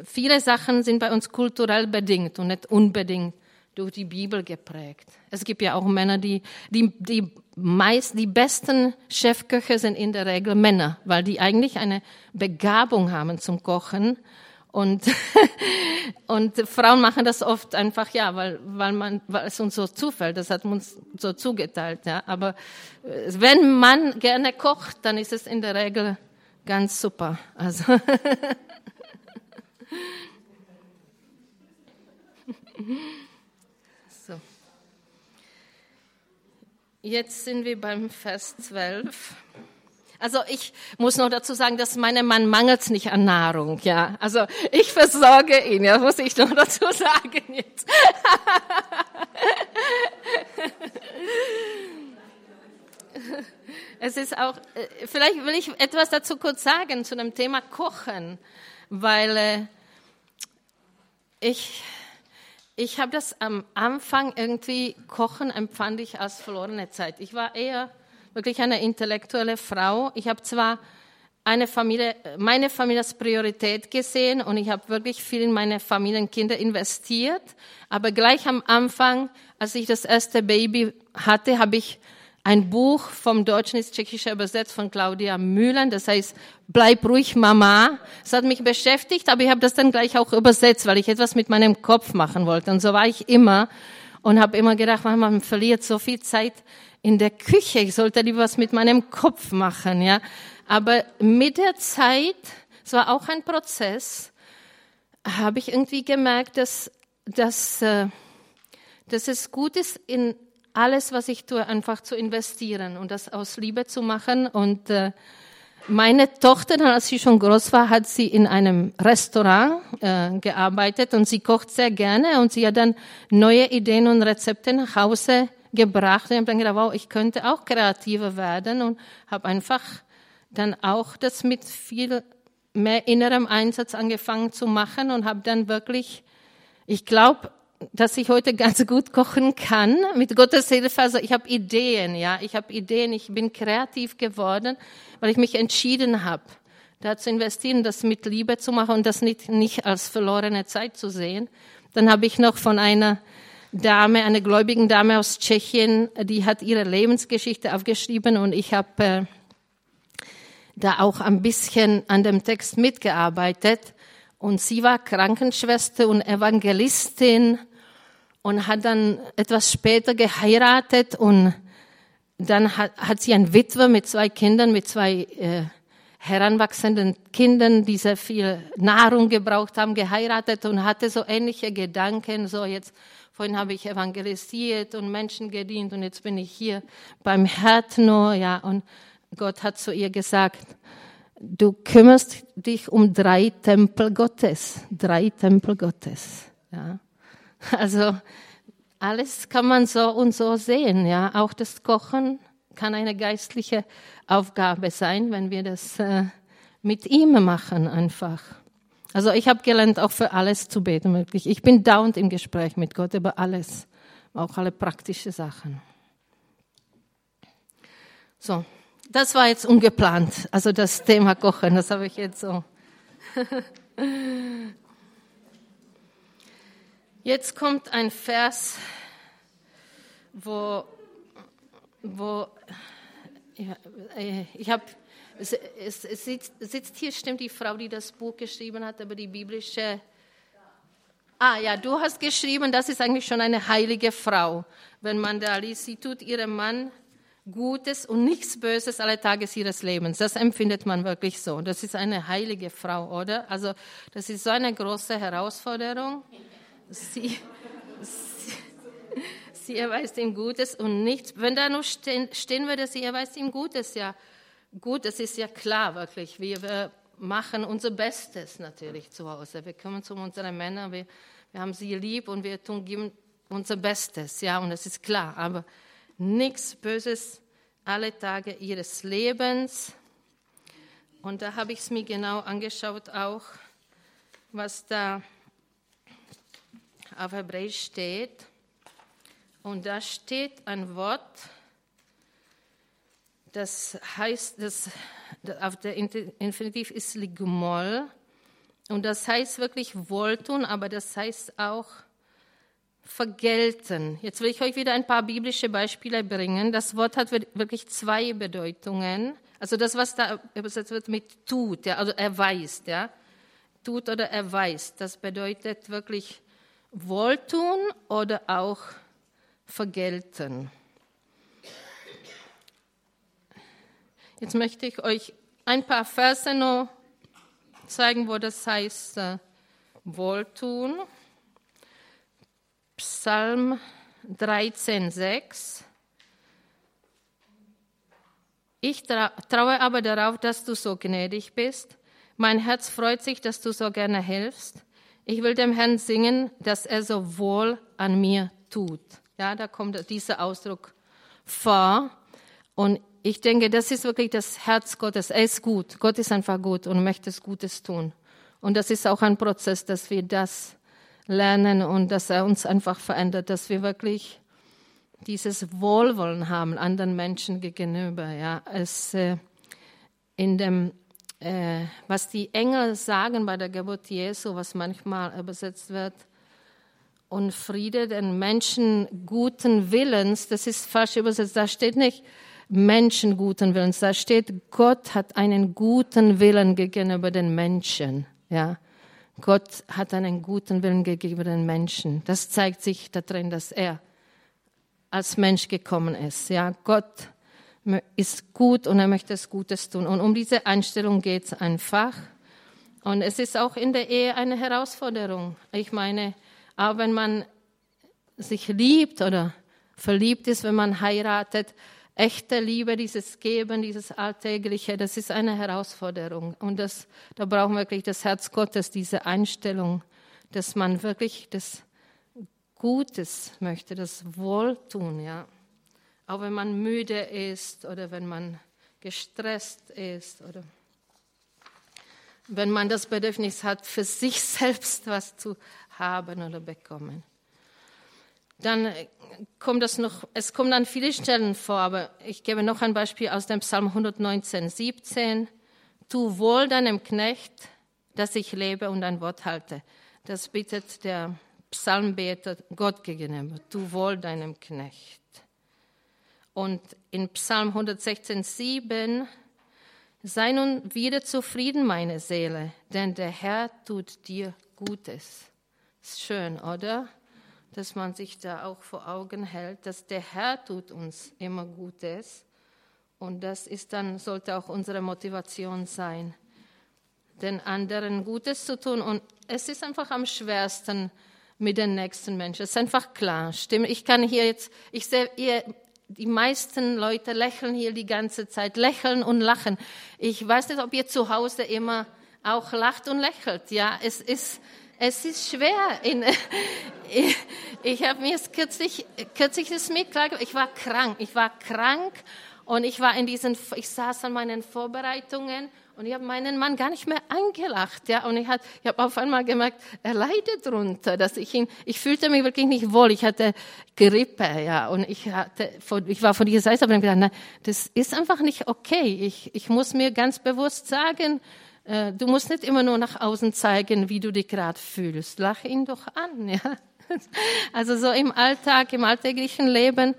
viele Sachen sind bei uns kulturell bedingt und nicht unbedingt durch die Bibel geprägt. Es gibt ja auch Männer, die, die, die meist, die besten Chefköche sind in der Regel Männer, weil die eigentlich eine Begabung haben zum Kochen. Und, und Frauen machen das oft einfach, ja, weil, weil man, weil es uns so zufällt. Das hat uns so zugeteilt, ja. Aber äh, wenn man gerne kocht, dann ist es in der Regel ganz super. Also, so. Jetzt sind wir beim Vers 12. Also ich muss noch dazu sagen, dass meinem Mann mangelt nicht an Nahrung, ja. Also ich versorge ihn, ja, muss ich noch dazu sagen jetzt. es ist auch, äh, vielleicht will ich etwas dazu kurz sagen zu dem Thema Kochen, weil äh, ich ich habe das am Anfang irgendwie Kochen empfand ich als verlorene Zeit. Ich war eher wirklich eine intellektuelle Frau. Ich habe zwar eine Familie, meine Familie als Priorität gesehen und ich habe wirklich viel in meine Familienkinder investiert. Aber gleich am Anfang, als ich das erste Baby hatte, habe ich ein Buch vom Deutschen ins Tschechische übersetzt von Claudia Mühlen, das heißt Bleib ruhig, Mama. Es hat mich beschäftigt, aber ich habe das dann gleich auch übersetzt, weil ich etwas mit meinem Kopf machen wollte. Und so war ich immer und habe immer gedacht, man verliert so viel Zeit in der Küche. Ich sollte lieber was mit meinem Kopf machen, ja. Aber mit der Zeit, es war auch ein Prozess, habe ich irgendwie gemerkt, dass, dass, äh, dass es gut ist, in alles, was ich tue, einfach zu investieren und das aus Liebe zu machen. Und äh, meine Tochter, als sie schon groß war, hat sie in einem Restaurant äh, gearbeitet und sie kocht sehr gerne und sie hat dann neue Ideen und Rezepte nach Hause gebracht. Und ich habe dann gedacht, wow, ich könnte auch kreativer werden und habe einfach dann auch das mit viel mehr innerem Einsatz angefangen zu machen und habe dann wirklich, ich glaube, dass ich heute ganz gut kochen kann mit Gottes Hilfe. Also ich habe Ideen, ja, ich habe Ideen. Ich bin kreativ geworden, weil ich mich entschieden habe, da zu investieren, das mit Liebe zu machen und das nicht, nicht als verlorene Zeit zu sehen. Dann habe ich noch von einer Dame, einer gläubigen Dame aus Tschechien, die hat ihre Lebensgeschichte aufgeschrieben und ich habe äh, da auch ein bisschen an dem Text mitgearbeitet. Und sie war Krankenschwester und Evangelistin und hat dann etwas später geheiratet und dann hat, hat sie ein Witwe mit zwei Kindern, mit zwei äh, heranwachsenden Kindern, die sehr viel Nahrung gebraucht haben, geheiratet und hatte so ähnliche Gedanken, so jetzt, vorhin habe ich evangelisiert und Menschen gedient und jetzt bin ich hier beim Härtner, ja, und Gott hat zu ihr gesagt, du kümmerst dich um drei Tempel Gottes, drei Tempel Gottes, ja. Also alles kann man so und so sehen. Ja, auch das Kochen kann eine geistliche Aufgabe sein, wenn wir das äh, mit ihm machen einfach. Also ich habe gelernt, auch für alles zu beten. Wirklich. Ich bin dauernd im Gespräch mit Gott über alles, auch alle praktischen Sachen. So, das war jetzt ungeplant. Also das Thema Kochen, das habe ich jetzt so. Jetzt kommt ein Vers, wo, wo äh, ich habe, es, es, es sitzt, sitzt, hier, stimmt die Frau, die das Buch geschrieben hat, aber die biblische. Ah ja, du hast geschrieben, das ist eigentlich schon eine heilige Frau. Wenn man da liest, sie tut ihrem Mann Gutes und nichts Böses alle Tage ihres Lebens. Das empfindet man wirklich so. Das ist eine heilige Frau, oder? Also das ist so eine große Herausforderung. Sie, sie, sie erweist ihm Gutes und nichts. Wenn da nur stehen, stehen würde, sie erweist ihm Gutes, ja. Gut, das ist ja klar, wirklich. Wir, wir machen unser Bestes natürlich zu Hause. Wir kümmern uns um unsere Männer, wir, wir haben sie lieb und wir tun, geben unser Bestes, ja, und das ist klar. Aber nichts Böses alle Tage ihres Lebens. Und da habe ich es mir genau angeschaut, auch was da auf Hebräisch steht. Und da steht ein Wort, das heißt, das, auf der Infinitiv ist Ligmol. Und das heißt wirklich wohltun, aber das heißt auch vergelten. Jetzt will ich euch wieder ein paar biblische Beispiele bringen. Das Wort hat wirklich zwei Bedeutungen. Also das, was da übersetzt wird mit tut, ja, also erweist, ja. Tut oder erweist, das bedeutet wirklich wohltun oder auch vergelten. Jetzt möchte ich euch ein paar Verse noch zeigen, wo das heißt äh, wohltun. Psalm 13,6. Ich tra traue aber darauf, dass du so gnädig bist. Mein Herz freut sich, dass du so gerne hilfst. Ich will dem Herrn singen, dass er so wohl an mir tut. Ja, da kommt dieser Ausdruck vor. Und ich denke, das ist wirklich das Herz Gottes. Er ist gut. Gott ist einfach gut und möchte es Gutes tun. Und das ist auch ein Prozess, dass wir das lernen und dass er uns einfach verändert, dass wir wirklich dieses Wohlwollen haben anderen Menschen gegenüber. Ja, es äh, in dem äh, was die Engel sagen bei der Geburt Jesu, was manchmal übersetzt wird, und Friede den Menschen guten Willens, das ist falsch übersetzt, da steht nicht Menschen guten Willens, da steht Gott hat einen guten Willen gegenüber den Menschen, ja. Gott hat einen guten Willen gegenüber den Menschen. Das zeigt sich darin, dass er als Mensch gekommen ist. Ja, Gott ist gut und er möchte es Gutes tun. Und um diese Einstellung geht es einfach. Und es ist auch in der Ehe eine Herausforderung. Ich meine, auch wenn man sich liebt oder verliebt ist, wenn man heiratet, echte Liebe, dieses Geben, dieses Alltägliche, das ist eine Herausforderung. Und das, da brauchen wir wirklich das Herz Gottes, diese Einstellung, dass man wirklich das Gutes möchte, das Wohltun, ja. Auch wenn man müde ist oder wenn man gestresst ist oder wenn man das Bedürfnis hat, für sich selbst was zu haben oder bekommen. Dann kommt das noch, es kommt an viele Stellen vor, aber ich gebe noch ein Beispiel aus dem Psalm 119, 17. Tu wohl deinem Knecht, dass ich lebe und ein Wort halte. Das bittet der Psalmbeter Gott gegenüber. Tu wohl deinem Knecht. Und in Psalm 116, 7, sei nun wieder zufrieden, meine Seele, denn der Herr tut dir Gutes. Ist schön, oder? Dass man sich da auch vor Augen hält, dass der Herr tut uns immer Gutes. Und das ist dann, sollte auch unsere Motivation sein, den anderen Gutes zu tun. Und es ist einfach am schwersten mit den nächsten Menschen. Es ist einfach klar. Stimmt. Ich kann hier jetzt, ich sehe, ihr die meisten Leute lächeln hier die ganze Zeit, lächeln und lachen. Ich weiß nicht, ob ihr zu Hause immer auch lacht und lächelt. Ja, es ist, es ist schwer. In, ich ich habe mir kürzlich, kürzlich das mitgeklagt. Ich war krank. Ich war krank und ich war in diesen, ich saß an meinen Vorbereitungen und ich habe meinen Mann gar nicht mehr angelacht, ja. Und ich habe ich hab auf einmal gemerkt, er leidet drunter, dass ich ihn, ich fühlte mich wirklich nicht wohl. Ich hatte Grippe, ja. Und ich hatte, ich war von dieser Seite, aber ich gedacht, nein, das ist einfach nicht okay. Ich, ich muss mir ganz bewusst sagen, äh, du musst nicht immer nur nach außen zeigen, wie du dich gerade fühlst. Lach ihn doch an, ja. Also so im Alltag, im alltäglichen Leben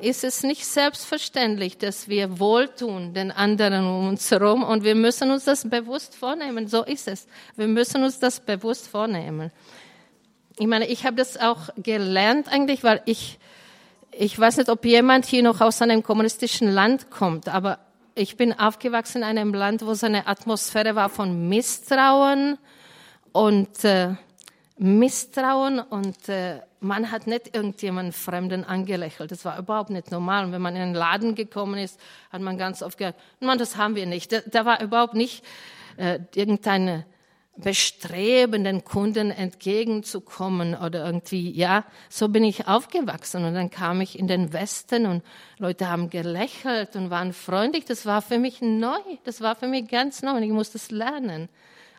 ist es nicht selbstverständlich, dass wir wohltun den anderen um uns herum und wir müssen uns das bewusst vornehmen. So ist es. Wir müssen uns das bewusst vornehmen. Ich meine, ich habe das auch gelernt eigentlich, weil ich, ich weiß nicht, ob jemand hier noch aus einem kommunistischen Land kommt, aber ich bin aufgewachsen in einem Land, wo so eine Atmosphäre war von Misstrauen und äh, Misstrauen und äh, man hat nicht irgendjemanden Fremden angelächelt. Das war überhaupt nicht normal. Und wenn man in einen Laden gekommen ist, hat man ganz oft gesagt, man, das haben wir nicht. Da, da war überhaupt nicht äh, irgendeine Bestreben, den Kunden entgegenzukommen oder irgendwie, ja, so bin ich aufgewachsen. Und dann kam ich in den Westen und Leute haben gelächelt und waren freundlich. Das war für mich neu. Das war für mich ganz neu und ich musste es lernen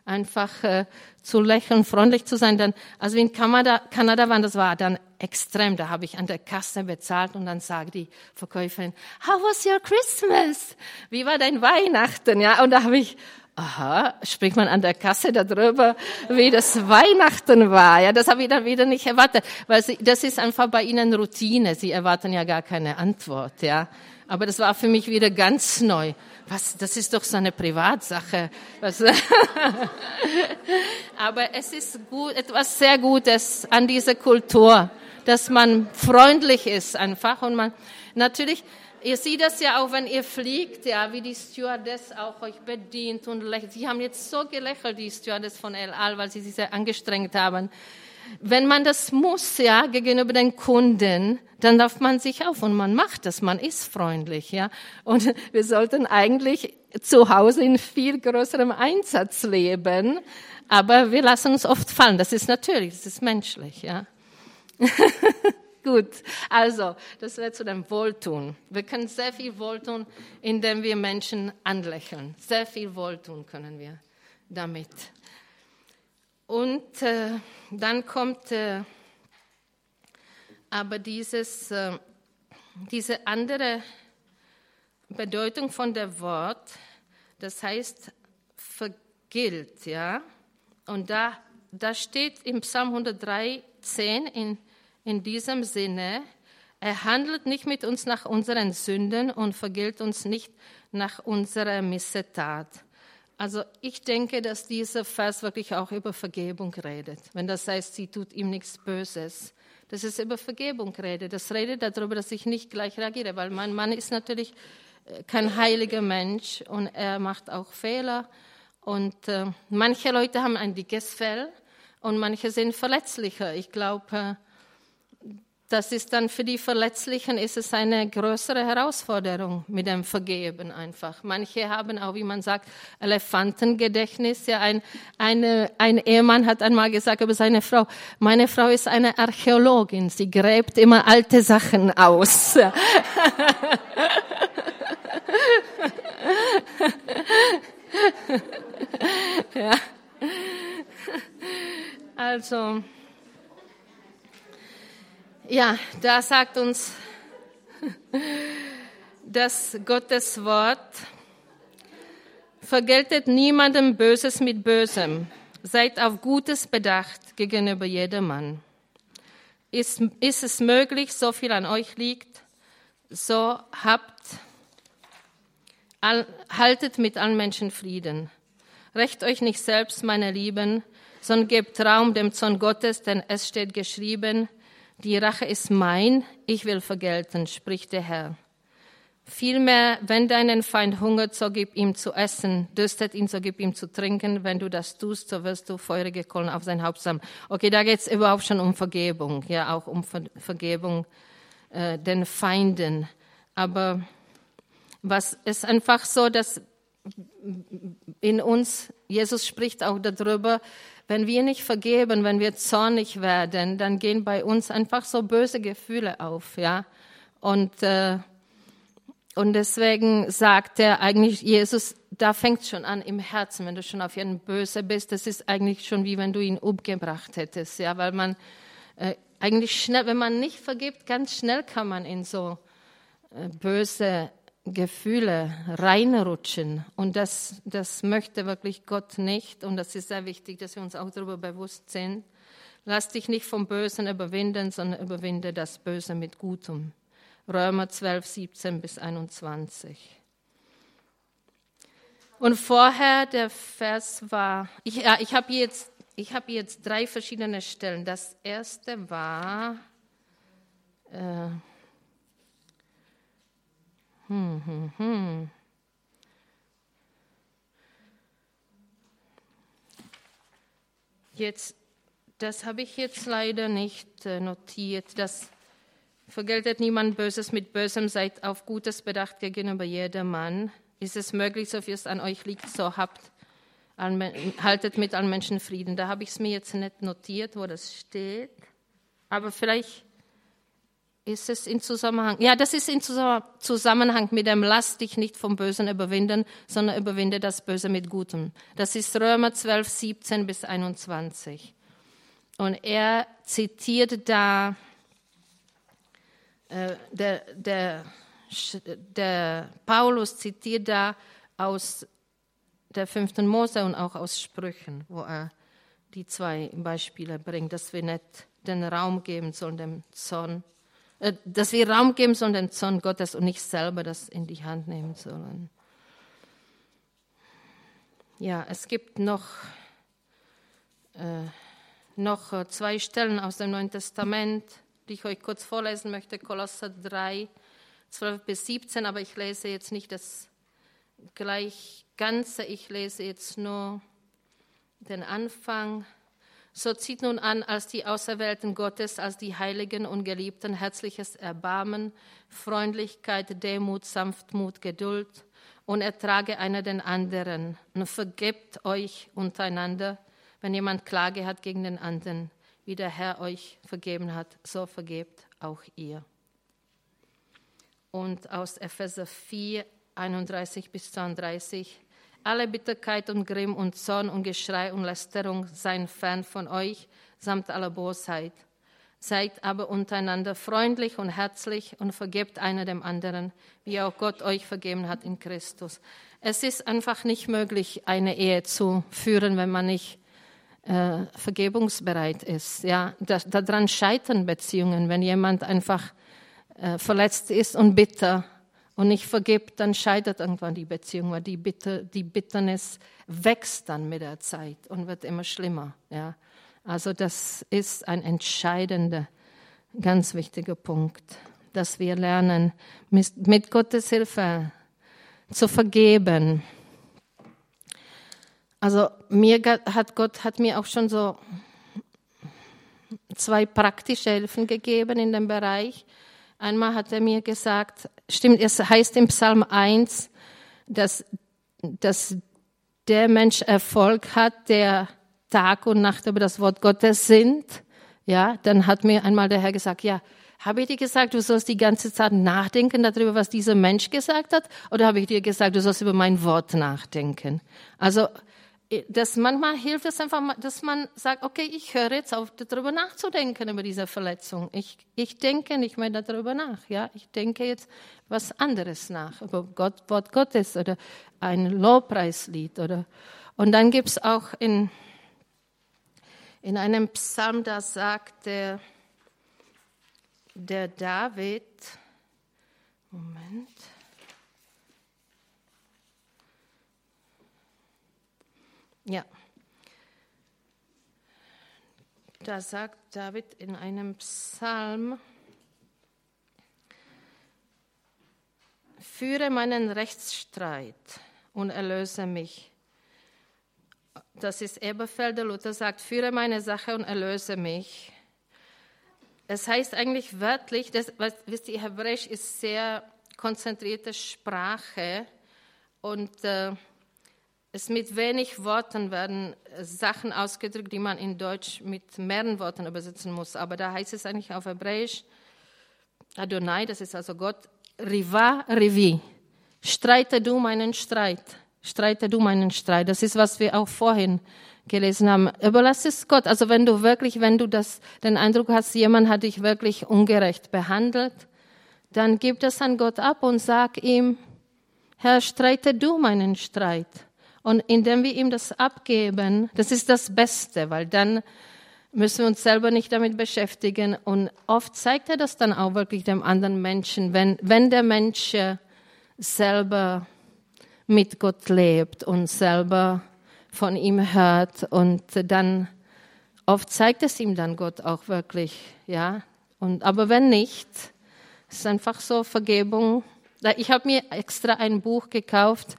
einfach äh, zu lächeln, freundlich zu sein. Dann, also in Kanada, Kanada waren, das war dann extrem. Da habe ich an der Kasse bezahlt und dann sagt die Verkäuferin, How was your Christmas? Wie war dein Weihnachten? Ja, und da habe ich, aha, spricht man an der Kasse darüber, wie das Weihnachten war. Ja, das habe ich dann wieder nicht erwartet, weil sie, das ist einfach bei ihnen Routine. Sie erwarten ja gar keine Antwort. Ja, aber das war für mich wieder ganz neu was, das ist doch so eine Privatsache. Was, Aber es ist gut, etwas sehr Gutes an dieser Kultur, dass man freundlich ist einfach und man, natürlich, Ihr seht das ja auch, wenn ihr fliegt, ja, wie die Stewardess auch euch bedient und lächelt. Sie haben jetzt so gelächelt, die Stewardess von El Al, weil sie sich sehr angestrengt haben. Wenn man das muss, ja, gegenüber den Kunden, dann darf man sich auf und man macht das, man ist freundlich, ja. Und wir sollten eigentlich zu Hause in viel größerem Einsatz leben, aber wir lassen uns oft fallen. Das ist natürlich, das ist menschlich, ja. Gut, also das wäre zu dem Wohltun. Wir können sehr viel Wohltun, indem wir Menschen anlächeln. Sehr viel Wohltun können wir damit. Und äh, dann kommt äh, aber dieses, äh, diese andere Bedeutung von der Wort, das heißt vergilt, ja. Und da, da steht im Psalm 103, 10 in in diesem Sinne, er handelt nicht mit uns nach unseren Sünden und vergilt uns nicht nach unserer Missetat. Also ich denke, dass dieser Vers wirklich auch über Vergebung redet. Wenn das heißt, sie tut ihm nichts Böses. Das ist über Vergebung redet. Das redet darüber, dass ich nicht gleich reagiere, weil mein Mann ist natürlich äh, kein heiliger Mensch und er macht auch Fehler. Und äh, manche Leute haben ein dickes Fell und manche sind verletzlicher. Ich glaube, äh, das ist dann für die Verletzlichen ist es eine größere Herausforderung mit dem Vergeben einfach. Manche haben auch, wie man sagt, Elefantengedächtnis. Ja, ein, eine, ein Ehemann hat einmal gesagt über seine Frau, meine Frau ist eine Archäologin, sie gräbt immer alte Sachen aus. ja. Also, ja, da sagt uns das Gottes Wort, vergeltet niemandem Böses mit Bösem, seid auf Gutes bedacht gegenüber jedermann. Ist, ist es möglich, so viel an euch liegt, so habt, haltet mit allen Menschen Frieden. Recht euch nicht selbst, meine Lieben, sondern gebt Raum dem Zorn Gottes, denn es steht geschrieben, die Rache ist mein, ich will vergelten, spricht der Herr. Vielmehr, wenn deinen Feind hungert, so gib ihm zu essen, dürstet ihn, so gib ihm zu trinken. Wenn du das tust, so wirst du feurige Kohlen auf sein Haupt sammeln. Okay, da geht es überhaupt schon um Vergebung, ja, auch um Ver Vergebung äh, den Feinden. Aber was ist einfach so, dass in uns, Jesus spricht auch darüber, wenn wir nicht vergeben, wenn wir zornig werden, dann gehen bei uns einfach so böse Gefühle auf, ja. Und äh, und deswegen sagt er eigentlich Jesus, da fängt schon an im Herzen, wenn du schon auf jeden böse bist, das ist eigentlich schon wie wenn du ihn umgebracht hättest, ja, weil man äh, eigentlich schnell, wenn man nicht vergibt, ganz schnell kann man in so äh, böse Gefühle reinrutschen. Und das, das möchte wirklich Gott nicht. Und das ist sehr wichtig, dass wir uns auch darüber bewusst sind. Lass dich nicht vom Bösen überwinden, sondern überwinde das Böse mit Gutem. Römer 12, 17 bis 21. Und vorher der Vers war, ich, ja, ich habe jetzt, hab jetzt drei verschiedene Stellen. Das erste war, äh, hm, hm, hm. Jetzt, das habe ich jetzt leider nicht äh, notiert. Das vergeltet niemand Böses mit Bösem, seid auf Gutes bedacht gegenüber jedermann. Ist es möglich, so viel es an euch liegt, so habt, haltet mit allen Menschen Frieden. Da habe ich es mir jetzt nicht notiert, wo das steht. Aber vielleicht ist es in Zusammenhang? Ja, das ist in Zusammenhang mit dem Lass dich nicht vom Bösen überwinden, sondern überwinde das Böse mit Gutem. Das ist Römer 12, 17 bis 21. Und er zitiert da, äh, der, der, der Paulus zitiert da aus der fünften Mose und auch aus Sprüchen, wo er die zwei Beispiele bringt, dass wir nicht den Raum geben sollen dem Zorn dass wir Raum geben sollen dem Zorn Gottes und nicht selber das in die Hand nehmen sollen. Ja, es gibt noch, äh, noch äh, zwei Stellen aus dem Neuen Testament, die ich euch kurz vorlesen möchte. Kolosser 3, 12 bis 17, aber ich lese jetzt nicht das gleich Ganze, ich lese jetzt nur den Anfang. So zieht nun an, als die Auserwählten Gottes, als die Heiligen und Geliebten, herzliches Erbarmen, Freundlichkeit, Demut, Sanftmut, Geduld und ertrage einer den anderen und vergebt euch untereinander, wenn jemand Klage hat gegen den anderen, wie der Herr euch vergeben hat, so vergebt auch ihr. Und aus Epheser 4, 31 bis 32, alle Bitterkeit und Grimm und Zorn und Geschrei und Lästerung seien fern von euch, samt aller Bosheit. Seid aber untereinander freundlich und herzlich und vergebt einer dem anderen, wie auch Gott euch vergeben hat in Christus. Es ist einfach nicht möglich, eine Ehe zu führen, wenn man nicht äh, vergebungsbereit ist. Ja, da, daran scheitern Beziehungen, wenn jemand einfach äh, verletzt ist und bitter und nicht vergibt, dann scheitert irgendwann die Beziehung, weil die, Bitter, die Bitternis wächst dann mit der Zeit und wird immer schlimmer. Ja. Also das ist ein entscheidender, ganz wichtiger Punkt, dass wir lernen, mit, Gottes Hilfe zu vergeben. Also mir hat Gott hat mir auch schon so zwei praktische Hilfen gegeben in dem Bereich. Einmal hat er mir gesagt, stimmt, es heißt im Psalm 1, dass, dass der Mensch Erfolg hat, der Tag und Nacht über das Wort Gottes sinnt. Ja, dann hat mir einmal der Herr gesagt, ja, habe ich dir gesagt, du sollst die ganze Zeit nachdenken darüber, was dieser Mensch gesagt hat? Oder habe ich dir gesagt, du sollst über mein Wort nachdenken? Also das manchmal hilft es einfach, dass man sagt, okay, ich höre jetzt auf, darüber nachzudenken über diese Verletzung. Ich, ich denke nicht mehr darüber nach, ja. Ich denke jetzt was anderes nach, über Gott, Wort Gottes oder ein Lobpreislied oder, und dann gibt es auch in, in einem Psalm, da sagt der, der David, Moment, Ja. Da sagt David in einem Psalm, führe meinen Rechtsstreit und erlöse mich. Das ist Eberfelder. Luther sagt, führe meine Sache und erlöse mich. Es heißt eigentlich wörtlich, das, wisst ihr, Hebräisch ist sehr konzentrierte Sprache und äh, es mit wenig Worten werden Sachen ausgedrückt, die man in Deutsch mit mehreren Worten übersetzen muss. Aber da heißt es eigentlich auf Hebräisch Adonai, das ist also Gott, Riva, Rivi. Streite du meinen Streit. Streite du meinen Streit. Das ist, was wir auch vorhin gelesen haben. Überlass es Gott. Also wenn du wirklich, wenn du das, den Eindruck hast, jemand hat dich wirklich ungerecht behandelt, dann gib das an Gott ab und sag ihm, Herr, streite du meinen Streit. Und indem wir ihm das abgeben, das ist das Beste, weil dann müssen wir uns selber nicht damit beschäftigen. Und oft zeigt er das dann auch wirklich dem anderen Menschen, wenn, wenn der Mensch selber mit Gott lebt und selber von ihm hört und dann oft zeigt es ihm dann Gott auch wirklich, ja. Und, aber wenn nicht, ist einfach so Vergebung. Ich habe mir extra ein Buch gekauft,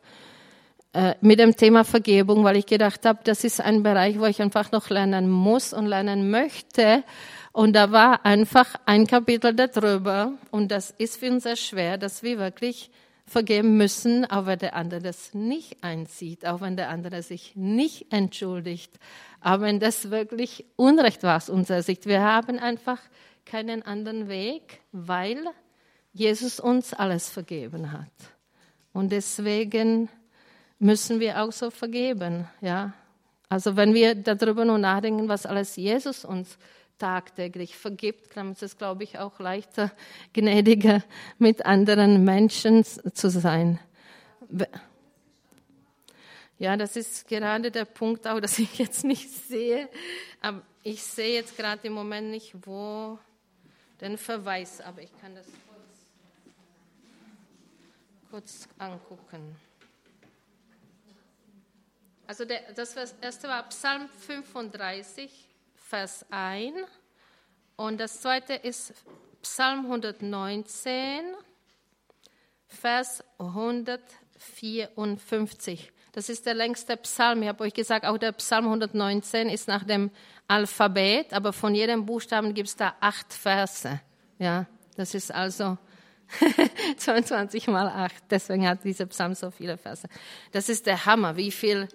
äh, mit dem Thema Vergebung, weil ich gedacht habe, das ist ein Bereich, wo ich einfach noch lernen muss und lernen möchte. Und da war einfach ein Kapitel darüber. Und das ist für uns sehr schwer, dass wir wirklich vergeben müssen, auch wenn der andere das nicht einsieht, auch wenn der andere sich nicht entschuldigt, auch wenn das wirklich Unrecht war aus unserer Sicht. Wir haben einfach keinen anderen Weg, weil Jesus uns alles vergeben hat. Und deswegen müssen wir auch so vergeben. Ja? Also wenn wir darüber nur nachdenken, was alles Jesus uns tagtäglich vergibt, dann ist es, glaube ich, auch leichter, gnädiger mit anderen Menschen zu sein. Ja, das ist gerade der Punkt auch, dass ich jetzt nicht sehe. Aber ich sehe jetzt gerade im Moment nicht, wo den Verweis, aber ich kann das kurz, kurz angucken. Also der, das erste war Psalm 35, Vers 1. Und das zweite ist Psalm 119, Vers 154. Das ist der längste Psalm. Ich habe euch gesagt, auch der Psalm 119 ist nach dem Alphabet, aber von jedem Buchstaben gibt es da acht Verse. Ja, das ist also 22 mal 8. Deswegen hat dieser Psalm so viele Verse. Das ist der Hammer, wie viel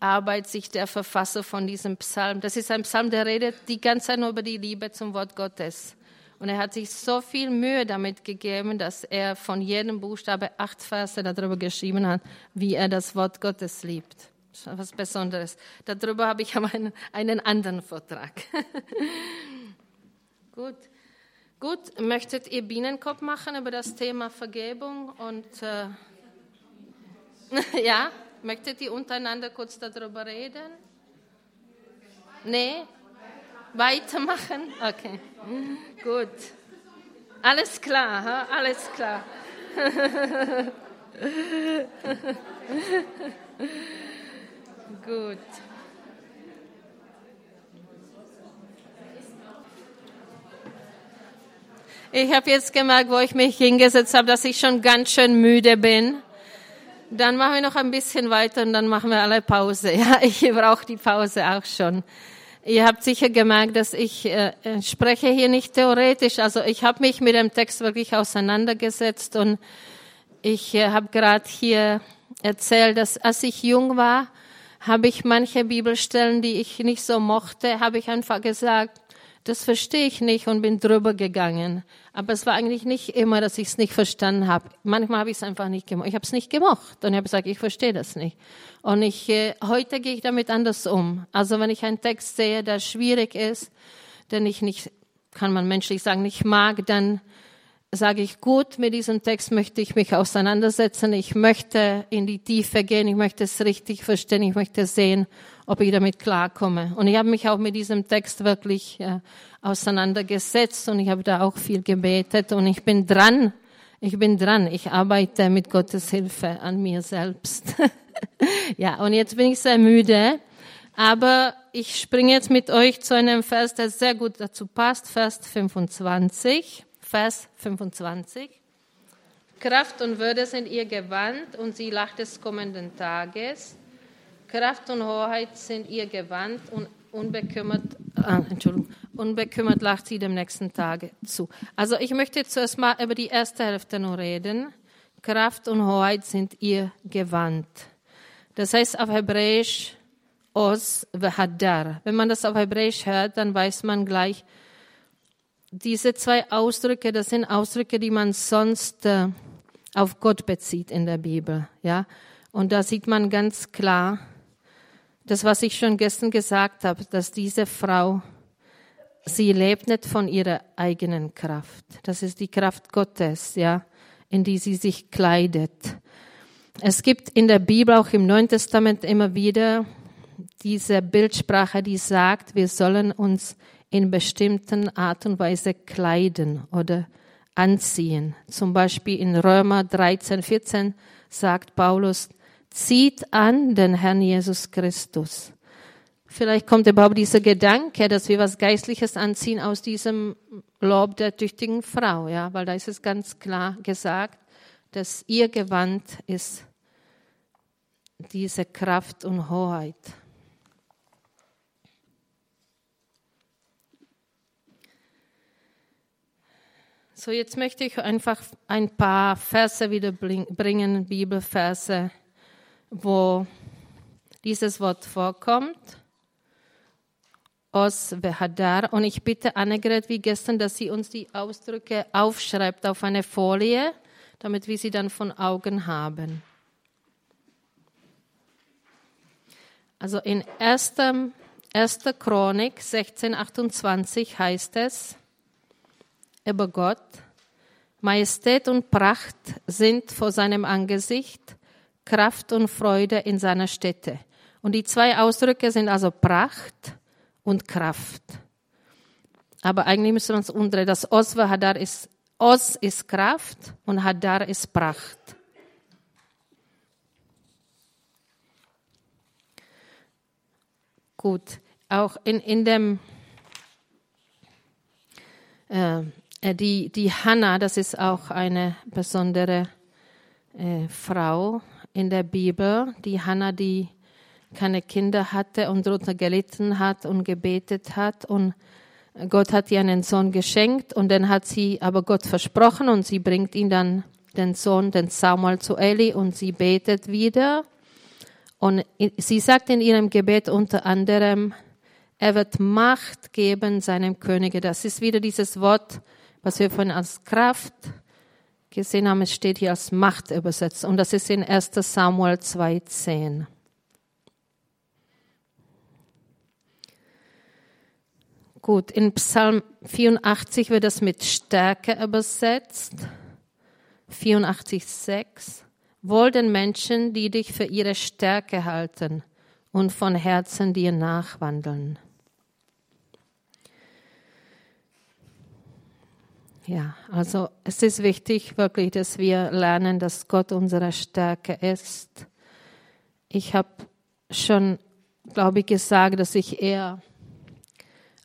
Arbeit sich der Verfasser von diesem Psalm. Das ist ein Psalm, der redet die ganze Zeit nur über die Liebe zum Wort Gottes. Und er hat sich so viel Mühe damit gegeben, dass er von jedem Buchstabe acht Verse darüber geschrieben hat, wie er das Wort Gottes liebt. Das ist was Besonderes. Darüber habe ich aber einen, einen anderen Vortrag. Gut. Gut, möchtet ihr Bienenkopf machen über das Thema Vergebung und äh, ja, möchtet ihr untereinander kurz darüber reden? Nee? Weitermachen? Okay. Gut. Alles klar, ha? alles klar. Gut. Ich habe jetzt gemerkt, wo ich mich hingesetzt habe, dass ich schon ganz schön müde bin. Dann machen wir noch ein bisschen weiter und dann machen wir alle Pause. Ja, ich brauche die Pause auch schon. Ihr habt sicher gemerkt, dass ich äh, spreche hier nicht theoretisch. Also ich habe mich mit dem Text wirklich auseinandergesetzt und ich äh, habe gerade hier erzählt, dass als ich jung war, habe ich manche Bibelstellen, die ich nicht so mochte, habe ich einfach gesagt, das verstehe ich nicht und bin drüber gegangen. Aber es war eigentlich nicht immer, dass ich es nicht verstanden habe. Manchmal habe ich es einfach nicht gemocht. Ich habe es nicht gemocht und ich habe gesagt, ich verstehe das nicht. Und ich, äh, heute gehe ich damit anders um. Also wenn ich einen Text sehe, der schwierig ist, den ich nicht, kann man menschlich sagen, nicht mag, dann sage ich, gut, mit diesem Text möchte ich mich auseinandersetzen. Ich möchte in die Tiefe gehen. Ich möchte es richtig verstehen. Ich möchte sehen, ob ich damit klarkomme. Und ich habe mich auch mit diesem Text wirklich äh, auseinandergesetzt und ich habe da auch viel gebetet und ich bin dran. Ich bin dran. Ich arbeite mit Gottes Hilfe an mir selbst. ja, und jetzt bin ich sehr müde. Aber ich springe jetzt mit euch zu einem Vers, der sehr gut dazu passt. Vers 25. Vers 25. Kraft und Würde sind ihr Gewand und sie lacht des kommenden Tages. Kraft und Hoheit sind ihr Gewand und unbekümmert, äh, Entschuldigung, unbekümmert lacht sie dem nächsten Tage zu. Also ich möchte zuerst mal über die erste Hälfte nur reden. Kraft und Hoheit sind ihr Gewand. Das heißt auf Hebräisch Os v'hadar. Wenn man das auf Hebräisch hört, dann weiß man gleich, diese zwei Ausdrücke, das sind Ausdrücke, die man sonst äh, auf Gott bezieht in der Bibel, ja. Und da sieht man ganz klar, das, was ich schon gestern gesagt habe, dass diese Frau, sie lebt nicht von ihrer eigenen Kraft. Das ist die Kraft Gottes, ja, in die sie sich kleidet. Es gibt in der Bibel, auch im Neuen Testament immer wieder diese Bildsprache, die sagt, wir sollen uns in bestimmten Art und Weise kleiden oder anziehen. Zum Beispiel in Römer 13, 14 sagt Paulus, zieht an den Herrn Jesus Christus. Vielleicht kommt überhaupt dieser Gedanke, dass wir was Geistliches anziehen aus diesem Lob der tüchtigen Frau, ja, weil da ist es ganz klar gesagt, dass ihr Gewand ist diese Kraft und Hoheit. So, jetzt möchte ich einfach ein paar Verse wieder bringen, Bibelverse, wo dieses Wort vorkommt. Os Vehadar. Und ich bitte Annegret wie gestern, dass sie uns die Ausdrücke aufschreibt auf eine Folie, damit wir sie dann von Augen haben. Also in 1. 1. Chronik 1628 heißt es über Gott, Majestät und Pracht sind vor seinem Angesicht, Kraft und Freude in seiner Stätte. Und die zwei Ausdrücke sind also Pracht und Kraft. Aber eigentlich müssen wir uns umdrehen. Das Os Hadar ist, Os ist Kraft und Hadar ist Pracht. Gut, auch in, in dem, äh, die, die Hannah, das ist auch eine besondere äh, Frau in der Bibel, die Hannah, die keine Kinder hatte und darunter gelitten hat und gebetet hat und Gott hat ihr einen Sohn geschenkt und dann hat sie aber Gott versprochen und sie bringt ihn dann den Sohn, den Samuel zu Eli und sie betet wieder und sie sagt in ihrem Gebet unter anderem, er wird Macht geben seinem Könige. Das ist wieder dieses Wort, was wir von als Kraft gesehen haben. Es steht hier als Macht übersetzt. Und das ist in 1 Samuel 2,10. Gut, in Psalm 84 wird das mit Stärke übersetzt. 84,6. Wohl den Menschen, die dich für ihre Stärke halten und von Herzen dir nachwandeln. Ja, also es ist wichtig wirklich, dass wir lernen, dass Gott unsere Stärke ist. Ich habe schon, glaube ich, gesagt, dass ich eher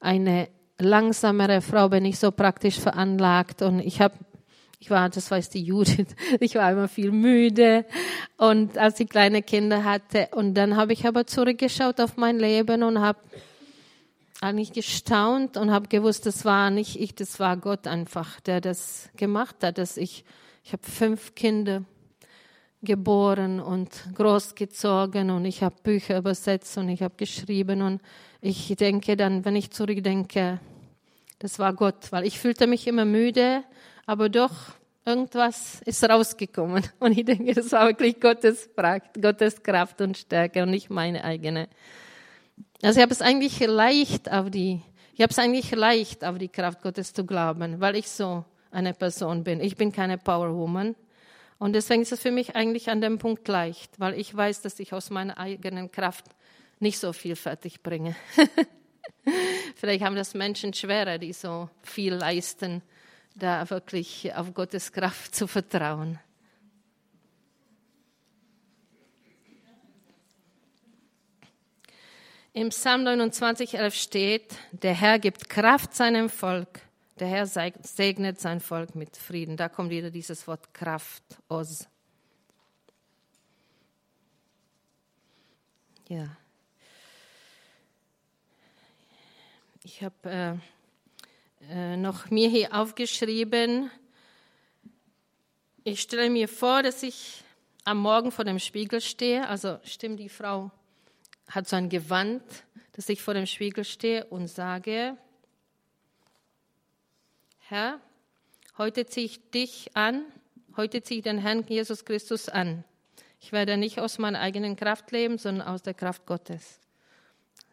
eine langsamere Frau bin, nicht so praktisch veranlagt und ich habe ich war, das weiß die Judith, ich war immer viel müde und als ich kleine Kinder hatte und dann habe ich aber zurückgeschaut auf mein Leben und habe eigentlich gestaunt und habe gewusst, das war nicht ich, das war Gott einfach, der das gemacht hat, dass ich ich habe fünf Kinder geboren und großgezogen und ich habe Bücher übersetzt und ich habe geschrieben und ich denke dann, wenn ich zurückdenke, das war Gott, weil ich fühlte mich immer müde, aber doch irgendwas ist rausgekommen und ich denke, das war wirklich Gottes Pracht, Gottes Kraft und Stärke und nicht meine eigene. Also ich habe es eigentlich leicht auf die, ich habe es eigentlich leicht auf die Kraft Gottes zu glauben, weil ich so eine Person bin. Ich bin keine Powerwoman. Und deswegen ist es für mich eigentlich an dem Punkt leicht, weil ich weiß, dass ich aus meiner eigenen Kraft nicht so viel fertig bringe. Vielleicht haben das Menschen schwerer, die so viel leisten, da wirklich auf Gottes Kraft zu vertrauen. Im Psalm 29, 11 steht, der Herr gibt Kraft seinem Volk, der Herr segnet sein Volk mit Frieden. Da kommt wieder dieses Wort Kraft, Os. Ja. Ich habe äh, äh, noch mir hier aufgeschrieben, ich stelle mir vor, dass ich am Morgen vor dem Spiegel stehe, also stimmt die Frau hat so ein Gewand, dass ich vor dem Spiegel stehe und sage, Herr, heute ziehe ich dich an, heute ziehe ich den Herrn Jesus Christus an. Ich werde nicht aus meiner eigenen Kraft leben, sondern aus der Kraft Gottes.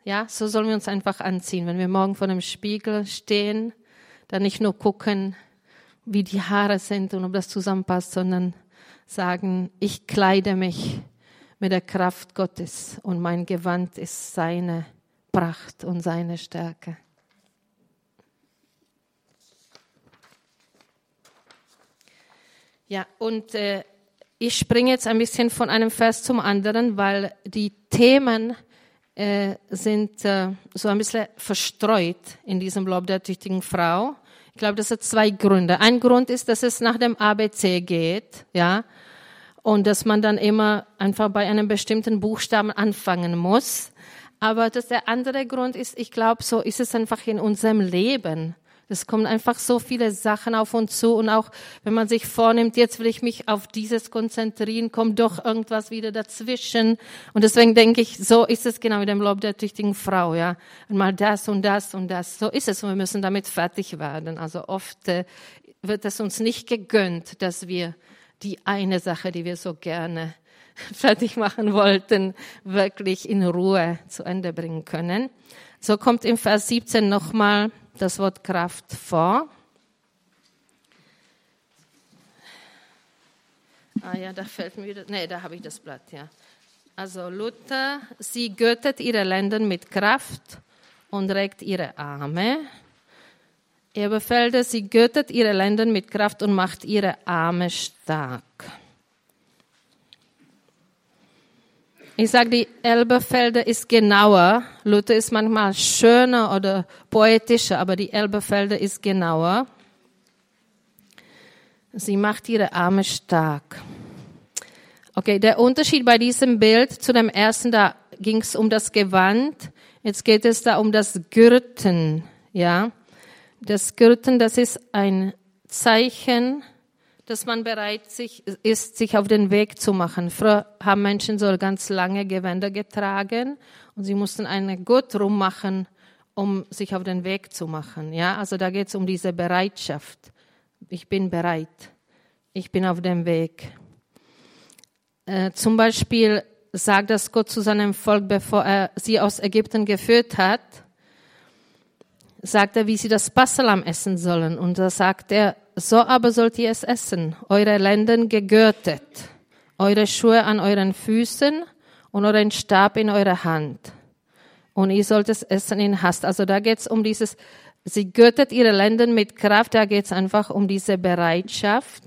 Ja, so sollen wir uns einfach anziehen. Wenn wir morgen vor dem Spiegel stehen, dann nicht nur gucken, wie die Haare sind und ob das zusammenpasst, sondern sagen, ich kleide mich mit der Kraft Gottes und mein Gewand ist seine Pracht und seine Stärke. Ja, und äh, ich springe jetzt ein bisschen von einem Vers zum anderen, weil die Themen äh, sind äh, so ein bisschen verstreut in diesem Lob der tüchtigen Frau. Ich glaube, das hat zwei Gründe. Ein Grund ist, dass es nach dem ABC geht, ja, und dass man dann immer einfach bei einem bestimmten Buchstaben anfangen muss. Aber das der andere Grund ist, ich glaube, so ist es einfach in unserem Leben. Es kommen einfach so viele Sachen auf uns zu und auch wenn man sich vornimmt, jetzt will ich mich auf dieses konzentrieren, kommt doch irgendwas wieder dazwischen. Und deswegen denke ich, so ist es genau mit dem Lob der tüchtigen Frau, ja. Mal das und das und das. So ist es und wir müssen damit fertig werden. Also oft äh, wird es uns nicht gegönnt, dass wir die eine Sache, die wir so gerne fertig machen wollten, wirklich in Ruhe zu Ende bringen können. So kommt im Vers 17 nochmal das Wort Kraft vor. Ah ja, da fällt mir wieder, nee, da habe ich das Blatt, ja. Also Luther, sie göttet ihre Länder mit Kraft und regt ihre Arme. Eberfelder, sie göttet ihre Länder mit Kraft und macht ihre Arme stark. Ich sage, die Elberfelder ist genauer. Luther ist manchmal schöner oder poetischer, aber die Elberfelder ist genauer. Sie macht ihre Arme stark. Okay, der Unterschied bei diesem Bild zu dem ersten, da ging es um das Gewand. Jetzt geht es da um das Gürten, ja. Das Gürten, das ist ein Zeichen, dass man bereit ist, sich auf den Weg zu machen. Früher haben Menschen so ganz lange Gewänder getragen und sie mussten einen Gurt rummachen, um sich auf den Weg zu machen. Ja, also da geht es um diese Bereitschaft. Ich bin bereit. Ich bin auf dem Weg. Äh, zum Beispiel sagt das Gott zu seinem Volk, bevor er sie aus Ägypten geführt hat, sagt er, wie sie das Passalam essen sollen. Und da sagt er, so aber sollt ihr es essen, eure Lenden gegürtet, eure Schuhe an euren Füßen und euren Stab in eurer Hand. Und ihr sollt es essen in Hast. Also da geht es um dieses, sie gürtet ihre Lenden mit Kraft, da geht es einfach um diese Bereitschaft.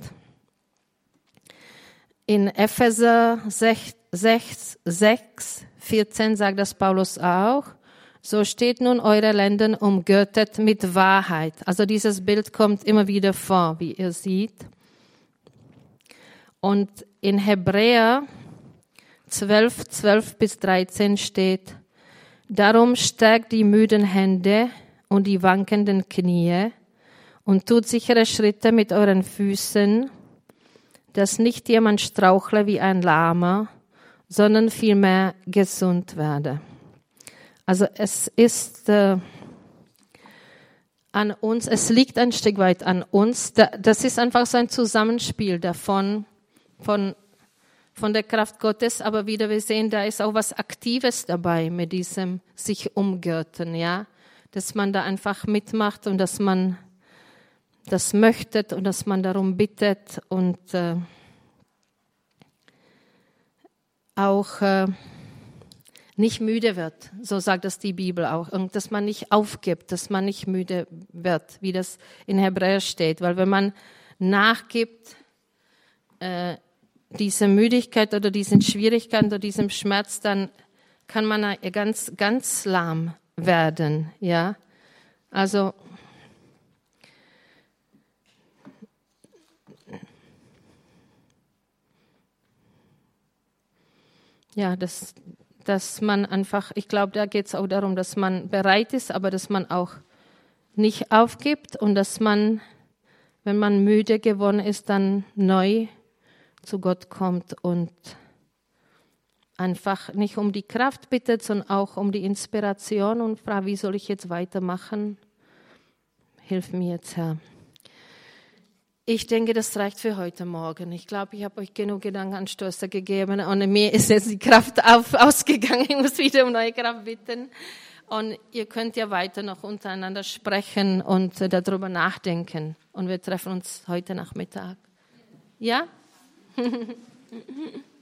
In Epheser 6, 6, 6 14 sagt das Paulus auch, so steht nun eure Lenden umgürtet mit Wahrheit. Also dieses Bild kommt immer wieder vor, wie ihr seht. Und in Hebräer 12, 12 bis 13 steht, darum stärkt die müden Hände und die wankenden Knie und tut sichere Schritte mit euren Füßen, dass nicht jemand strauchle wie ein Lama, sondern vielmehr gesund werde. Also es ist äh, an uns, es liegt ein Stück weit an uns. Das ist einfach so ein Zusammenspiel davon, von, von der Kraft Gottes. Aber wieder, wir sehen, da ist auch was Aktives dabei mit diesem sich umgürten, ja. Dass man da einfach mitmacht und dass man das möchte und dass man darum bittet und äh, auch äh, nicht müde wird. So sagt das die Bibel auch. Und dass man nicht aufgibt, dass man nicht müde wird, wie das in Hebräer steht. Weil wenn man nachgibt, äh, diese Müdigkeit oder diesen Schwierigkeiten oder diesem Schmerz, dann kann man ganz, ganz lahm werden, ja. Also, ja, das, dass man einfach, ich glaube, da geht es auch darum, dass man bereit ist, aber dass man auch nicht aufgibt und dass man, wenn man müde geworden ist, dann neu zu Gott kommt und einfach nicht um die Kraft bittet, sondern auch um die Inspiration und fragt, wie soll ich jetzt weitermachen? Hilf mir jetzt, Herr. Ich denke, das reicht für heute Morgen. Ich glaube, ich habe euch genug Gedankenanstöße gegeben und mir ist jetzt die Kraft auf, ausgegangen. Ich muss wieder um neue Kraft bitten. Und ihr könnt ja weiter noch untereinander sprechen und darüber nachdenken. Und wir treffen uns heute Nachmittag. Ja?